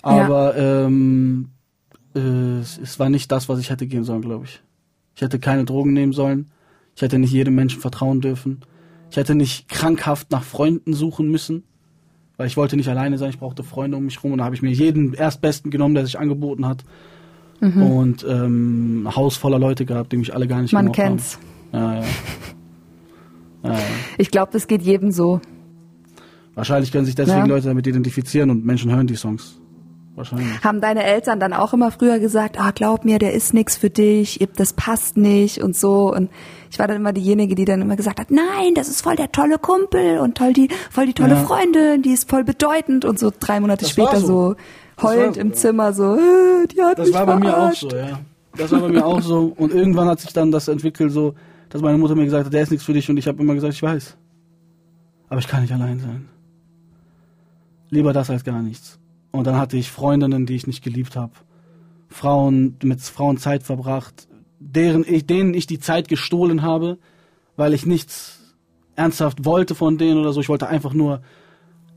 Aber ja. ähm, äh, es war nicht das, was ich hätte gehen sollen, glaube ich. Ich hätte keine Drogen nehmen sollen. Ich hätte nicht jedem Menschen vertrauen dürfen. Ich hätte nicht krankhaft nach Freunden suchen müssen, weil ich wollte nicht alleine sein, ich brauchte Freunde um mich rum und da habe ich mir jeden Erstbesten genommen, der sich angeboten hat. Mhm. Und ähm, ein Haus voller Leute gehabt, die mich alle gar nicht
Man kennt's.
Haben. Ja, ja.
Ich glaube, das geht jedem so.
Wahrscheinlich können sich deswegen ja. Leute damit identifizieren und Menschen hören die Songs. Wahrscheinlich.
Haben deine Eltern dann auch immer früher gesagt, ah, glaub mir, der ist nix für dich, das passt nicht und so. Und ich war dann immer diejenige, die dann immer gesagt hat, nein, das ist voll der tolle Kumpel und toll die, voll die tolle ja. Freundin, die ist voll bedeutend und so drei Monate das später so, so heulend war, im Zimmer so, äh, die hat
Das
mich
war
verarscht.
bei mir auch so, ja. Das war bei mir auch so. Und irgendwann hat sich dann das entwickelt so, dass meine Mutter mir gesagt hat, der ist nichts für dich und ich habe immer gesagt, ich weiß. Aber ich kann nicht allein sein. Lieber das als gar nichts. Und dann hatte ich Freundinnen, die ich nicht geliebt habe. Frauen, mit Frauen Zeit verbracht, deren ich, denen ich die Zeit gestohlen habe, weil ich nichts ernsthaft wollte von denen oder so. Ich wollte einfach nur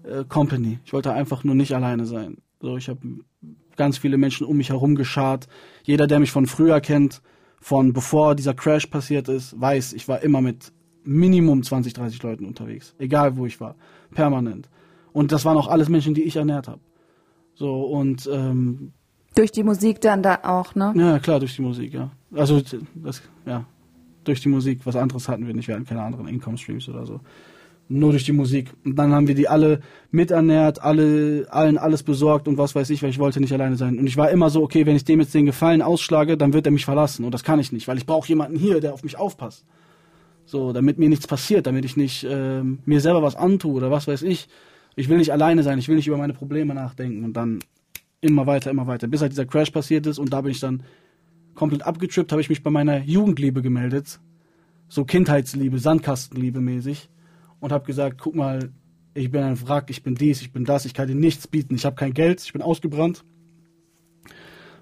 äh, Company. Ich wollte einfach nur nicht alleine sein. So, ich habe ganz viele Menschen um mich herum geschart. Jeder, der mich von früher kennt, von bevor dieser Crash passiert ist, weiß, ich war immer mit Minimum 20, 30 Leuten unterwegs. Egal wo ich war. Permanent. Und das waren auch alles Menschen, die ich ernährt habe. So, und ähm,
durch die Musik dann da auch, ne?
Ja, klar, durch die Musik, ja. Also das, ja. durch die Musik. Was anderes hatten wir nicht. Wir hatten keine anderen Income Streams oder so. Nur durch die Musik. Und dann haben wir die alle miternährt, alle, allen alles besorgt und was weiß ich, weil ich wollte nicht alleine sein. Und ich war immer so, okay, wenn ich dem jetzt den Gefallen ausschlage, dann wird er mich verlassen. Und das kann ich nicht, weil ich brauche jemanden hier, der auf mich aufpasst. So, damit mir nichts passiert, damit ich nicht äh, mir selber was antue oder was weiß ich. Ich will nicht alleine sein, ich will nicht über meine Probleme nachdenken und dann immer weiter, immer weiter, bis halt dieser Crash passiert ist und da bin ich dann komplett abgetrippt, habe ich mich bei meiner Jugendliebe gemeldet, so Kindheitsliebe, Sandkastenliebe mäßig und habe gesagt, guck mal, ich bin ein Wrack, ich bin dies, ich bin das, ich kann dir nichts bieten, ich habe kein Geld, ich bin ausgebrannt.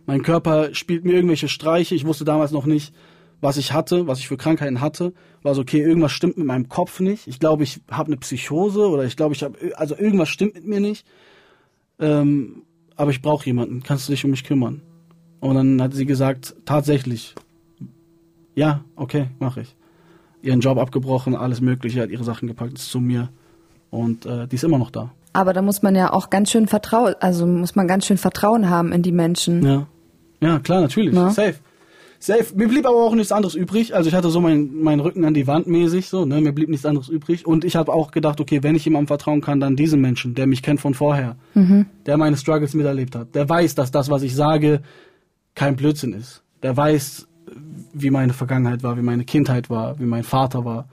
Mein Körper spielt mir irgendwelche Streiche, ich wusste damals noch nicht, was ich hatte, was ich für Krankheiten hatte, war so, okay, irgendwas stimmt mit meinem Kopf nicht. Ich glaube, ich habe eine Psychose oder ich glaube, ich habe, also irgendwas stimmt mit mir nicht. Ähm, aber ich brauche jemanden, kannst du dich um mich kümmern? Und dann hat sie gesagt, tatsächlich, ja, okay, mache ich. Ihren Job abgebrochen, alles Mögliche, hat ihre Sachen gepackt, ist zu mir und äh, die ist immer noch da.
Aber da muss man ja auch ganz schön vertrauen, also muss man ganz schön Vertrauen haben in die Menschen.
Ja, ja klar, natürlich,
Ja.
safe. Safe. Mir blieb aber auch nichts anderes übrig. Also ich hatte so meinen mein Rücken an die Wand mäßig, so, ne, mir blieb nichts anderes übrig. Und ich habe auch gedacht, okay, wenn ich jemandem vertrauen kann, dann diesem Menschen, der mich kennt von vorher, der meine Struggles miterlebt hat, der weiß, dass das, was ich sage, kein Blödsinn ist. Der weiß, wie meine Vergangenheit war, wie meine Kindheit war, wie mein Vater war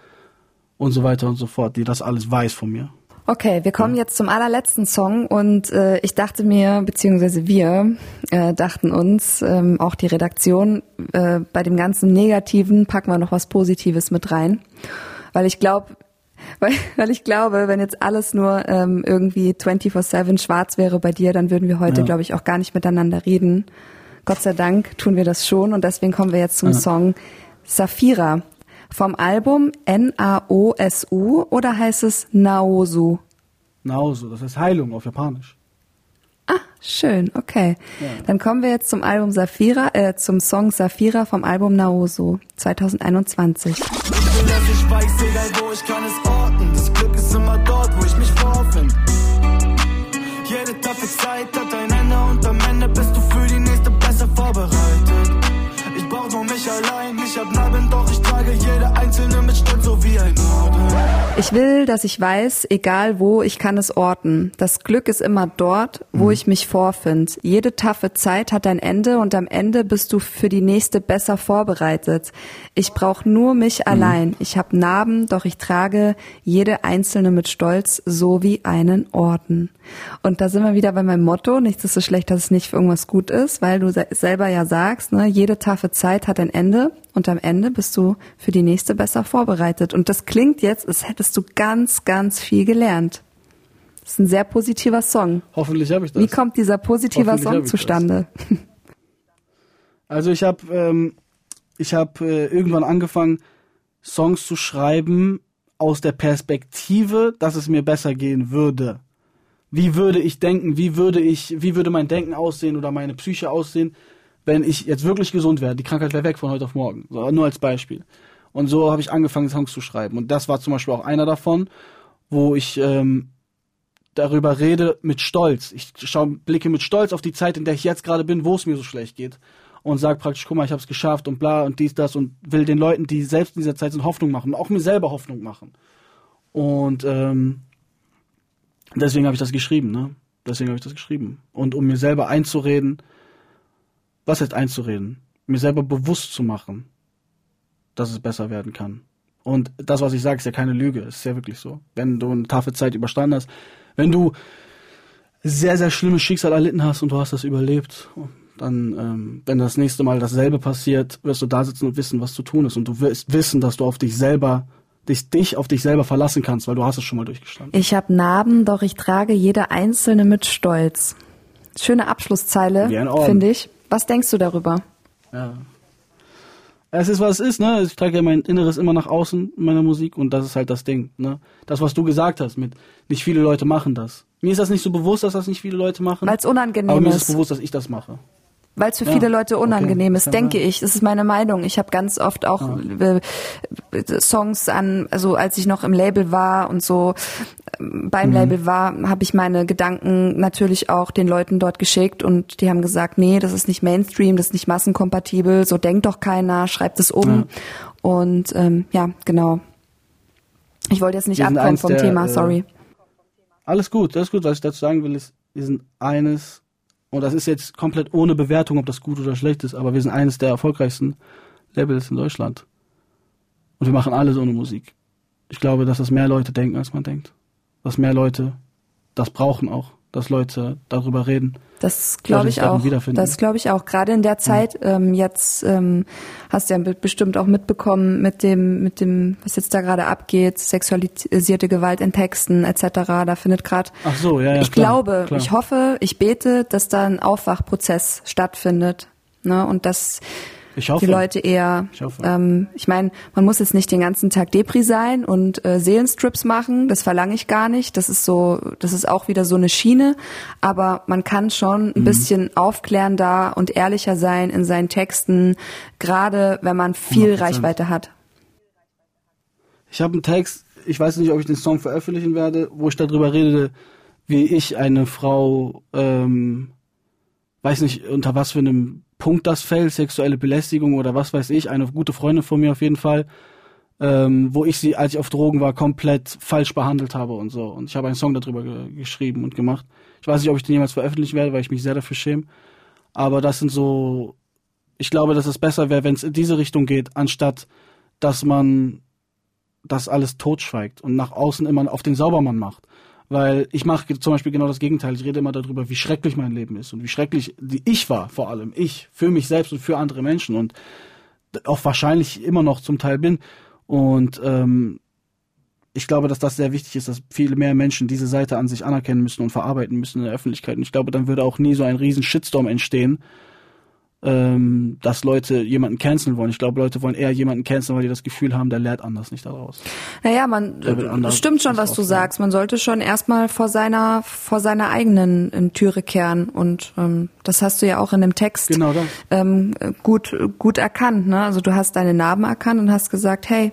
und so weiter und so fort, die das alles weiß von mir.
Okay, wir kommen jetzt zum allerletzten Song und äh, ich dachte mir, beziehungsweise wir äh, dachten uns, ähm, auch die Redaktion, äh, bei dem ganzen Negativen packen wir noch was Positives mit rein. Weil ich glaube, weil, weil ich glaube, wenn jetzt alles nur ähm, irgendwie 24-7 schwarz wäre bei dir, dann würden wir heute,
Ja.
glaube ich, auch gar nicht miteinander reden. Gott sei Dank tun wir das schon und deswegen kommen wir jetzt zum
Ja.
Song Safira vom Album N-A-O-S-U oder heißt es Naosu?
Naosu, das heißt Heilung auf Japanisch.
Ah, schön, okay. Dann kommen wir jetzt zum Album Safira, äh, zum Song Safira vom Album Naosu 2021.
Ich will, dass ich weiß, Ich
will, dass ich weiß, egal wo, ich kann es orten. Das Glück ist immer dort, wo ich mich vorfind. Jede taffe Zeit hat ein Ende und am Ende bist du für die nächste besser vorbereitet. Ich brauch nur mich allein. Ich hab Narben, doch ich trage jede einzelne mit Stolz, so wie einen Orden. Und da sind wir wieder bei meinem Motto, nichts ist so schlecht, dass es nicht für irgendwas gut ist, weil du se- selber ja sagst, ne, jede taffe Zeit hat ein Ende und am Ende bist du für die nächste besser vorbereitet. Und das klingt jetzt, als hättest du ganz, ganz viel gelernt. Das ist ein sehr positiver Song.
Hoffentlich habe ich das.
Wie kommt dieser positive Song
das.
zustande?
Also ich habe ähm, ich habe äh, irgendwann angefangen Songs zu schreiben aus der Perspektive, dass es mir besser gehen würde. Wie würde ich denken? Wie würde ich wie würde mein Denken aussehen oder meine Psyche aussehen, wenn ich jetzt wirklich gesund wäre? Die Krankheit wäre weg von heute auf morgen. So, nur als Beispiel. Und so habe ich angefangen Songs zu schreiben und das war zum Beispiel auch einer davon, wo ich ähm, darüber rede mit Stolz. Ich schau, blicke mit Stolz auf die Zeit, in der ich jetzt gerade bin, wo es mir so schlecht geht. Und sage praktisch, guck mal, ich habe es geschafft und bla und dies, das und will den Leuten, die selbst in dieser Zeit sind, Hoffnung machen. Auch mir selber Hoffnung machen. Und ähm, deswegen habe ich das geschrieben, ne? Deswegen habe ich das geschrieben. Und um mir selber einzureden, was heißt einzureden? Mir selber bewusst zu machen, dass es besser werden kann. Und das, was ich sage, ist ja keine Lüge. Es ist ja wirklich so. Wenn du eine taffe Zeit überstanden hast, wenn du sehr, sehr schlimmes Schicksal erlitten hast und du hast das überlebt, dann, ähm, wenn das nächste Mal dasselbe passiert, wirst du da sitzen und wissen, was zu tun ist. Und du wirst wissen, dass du auf dich selber, dich, dich auf dich selber verlassen kannst, weil du hast es schon mal durchgestanden.
Ich hab Narben, doch ich trage jede einzelne mit Stolz. Schöne Abschlusszeile, finde ich. Was denkst du darüber?
Ja. Es ist, was es ist, ne? Ich trage ja mein Inneres immer nach außen in meiner Musik und das ist halt das Ding, ne? Das, was du gesagt hast mit, nicht viele Leute machen das. Mir ist das nicht so bewusst, dass das nicht viele Leute machen.
Weil es unangenehm
aber mir ist
ist.
es bewusst, dass ich das mache.
Weil es für
Ja,
viele Leute unangenehm
okay,
ist, denke ich. Das ist meine Meinung. Ich habe ganz oft auch äh, äh, Songs an, also als ich noch im Label war und so beim Label war, habe ich meine Gedanken natürlich auch den Leuten dort geschickt und die haben gesagt, nee, das ist nicht Mainstream, das ist nicht massenkompatibel, so denkt doch keiner, schreibt es um. Und ähm, ja, genau. Ich wollte jetzt nicht abkommen vom
der,
Thema,
äh,
sorry.
Alles gut, alles gut. Was ich dazu sagen will, ist, wir sind eines, und das ist jetzt komplett ohne Bewertung, ob das gut oder schlecht ist, aber wir sind eines der erfolgreichsten Labels in Deutschland. Und wir machen alles ohne Musik. Ich glaube, dass das mehr Leute denken, als man denkt. Dass mehr Leute das brauchen auch, dass Leute darüber reden.
Das glaube ich auch. Das glaube ich auch. Gerade in der Zeit, ähm, jetzt ähm, hast du ja be- bestimmt auch mitbekommen mit dem, mit dem, was jetzt da gerade abgeht, sexualisierte Gewalt in Texten etc. Da findet gerade
Ach so, ja, ja.
ich
klar,
glaube,
klar.
ich hoffe, ich bete, dass da ein Aufwachprozess stattfindet. Ne, und dass
Ich hoffe.
die Leute eher,
Ich hoffe.
ähm, ich meine, man muss jetzt nicht den ganzen Tag Depri sein und äh, Seelenstrips machen, das verlange ich gar nicht. Das ist so, das ist auch wieder so eine Schiene, aber man kann schon
Mhm.
ein bisschen aufklärender und ehrlicher sein in seinen Texten, gerade wenn man viel
100%.
Reichweite hat.
Ich habe einen Text, ich weiß nicht, ob ich den Song veröffentlichen werde, wo ich darüber rede, wie ich eine Frau, ähm, weiß nicht, unter was für einem Punkt das fällt, sexuelle Belästigung oder was weiß ich, eine gute Freundin von mir auf jeden Fall, ähm, wo ich sie, als ich auf Drogen war, komplett falsch behandelt habe und so. Und ich habe einen Song darüber ge geschrieben und gemacht. Ich weiß nicht, ob ich den jemals veröffentlichen werde, weil ich mich sehr dafür schäme. Aber das sind so, ich glaube, dass es besser wäre, wenn es in diese Richtung geht, anstatt dass man das alles totschweigt und nach außen immer auf den Saubermann macht. Weil ich mache zum Beispiel genau das Gegenteil. Ich rede immer darüber, wie schrecklich mein Leben ist und wie schrecklich ich war, vor allem ich, für mich selbst und für andere Menschen und auch wahrscheinlich immer noch zum Teil bin. Und ähm, ich glaube, dass das sehr wichtig ist, dass viele mehr Menschen diese Seite an sich anerkennen müssen und verarbeiten müssen in der Öffentlichkeit. Und ich glaube, dann würde auch nie so ein riesen Shitstorm entstehen, ähm, dass Leute jemanden canceln wollen. Ich glaube, Leute wollen eher jemanden canceln, weil die das Gefühl haben, der lernt anders nicht daraus.
Naja, man stimmt schon, was du sagst. Man sollte schon erstmal vor seiner vor seiner eigenen in Türe kehren und ähm, das hast du ja auch in dem Text
Genau
ähm, gut gut erkannt. Ne? Also du hast deine Narben erkannt und hast gesagt, hey,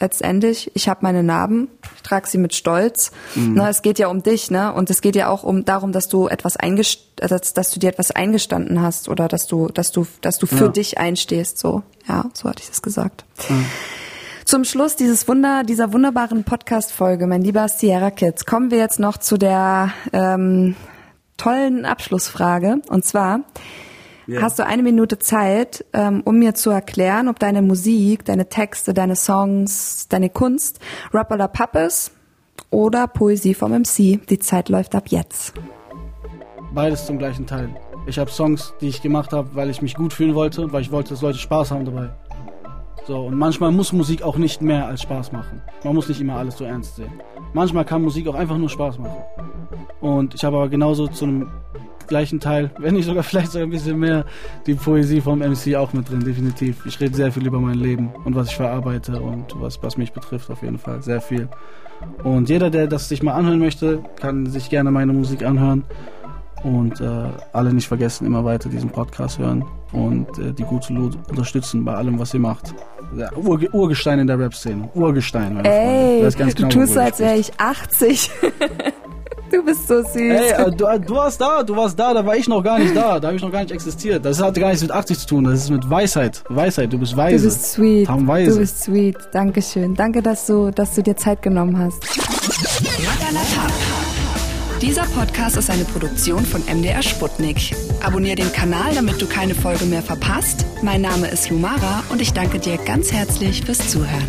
letztendlich, ich habe meine Narben, ich trage sie mit Stolz.
Mhm.
Ne, es geht ja um dich, ne? Und es geht ja auch um darum, dass du etwas eingest äh, dass, dass du dir etwas eingestanden hast oder dass du, dass du, dass du für
Ja.
dich einstehst. So, ja, so hatte ich das gesagt. Zum Schluss dieses Wunder, dieser wunderbaren Podcast-Folge, mein lieber Sierra Kids, kommen wir jetzt noch zu der ähm, tollen Abschlussfrage. Und zwar, hast du eine Minute Zeit, ähm, um mir zu erklären, ob deine Musik, deine Texte, deine Songs, deine Kunst Rap oder Pop ist oder Poesie vom MC. Die Zeit läuft ab jetzt.
Beides zum gleichen Teil. Ich habe Songs, die ich gemacht habe, weil ich mich gut fühlen wollte und weil ich wollte, dass Leute Spaß haben dabei. So, und manchmal muss Musik auch nicht mehr als Spaß machen. Man muss nicht immer alles so ernst sehen. Manchmal kann Musik auch einfach nur Spaß machen. Und ich habe aber genauso zu einem gleichen Teil, wenn nicht sogar vielleicht sogar ein bisschen mehr, die Poesie vom MC auch mit drin, definitiv. Ich rede sehr viel über mein Leben und was ich verarbeite und was, was mich betrifft auf jeden Fall, sehr viel. Und jeder, der das sich mal anhören möchte, kann sich gerne meine Musik anhören. Und äh, alle nicht vergessen, immer weiter diesen Podcast hören und äh, die gute Loot unterstützen bei allem, was ihr macht. Ja, Ur Urgestein in der Rap-Szene. Urgestein, meine Freunde.
Ey,
weiß ganz genau,
du tust als wäre ich 80. du bist so süß.
Ey, äh, du, du warst da, du warst da, da war ich noch gar nicht da, da habe ich noch gar nicht existiert. Das hat gar nichts mit 80 zu tun, das ist mit Weisheit. Weisheit, du bist weise.
Du bist sweet.
Weise.
Du bist sweet. Dankeschön. Danke, dass du, dass du dir Zeit genommen hast.
Dieser Podcast ist eine Produktion von MDR Sputnik. Abonnier den Kanal, damit du keine Folge mehr verpasst. Mein Name ist Lumara und ich danke dir ganz herzlich fürs Zuhören.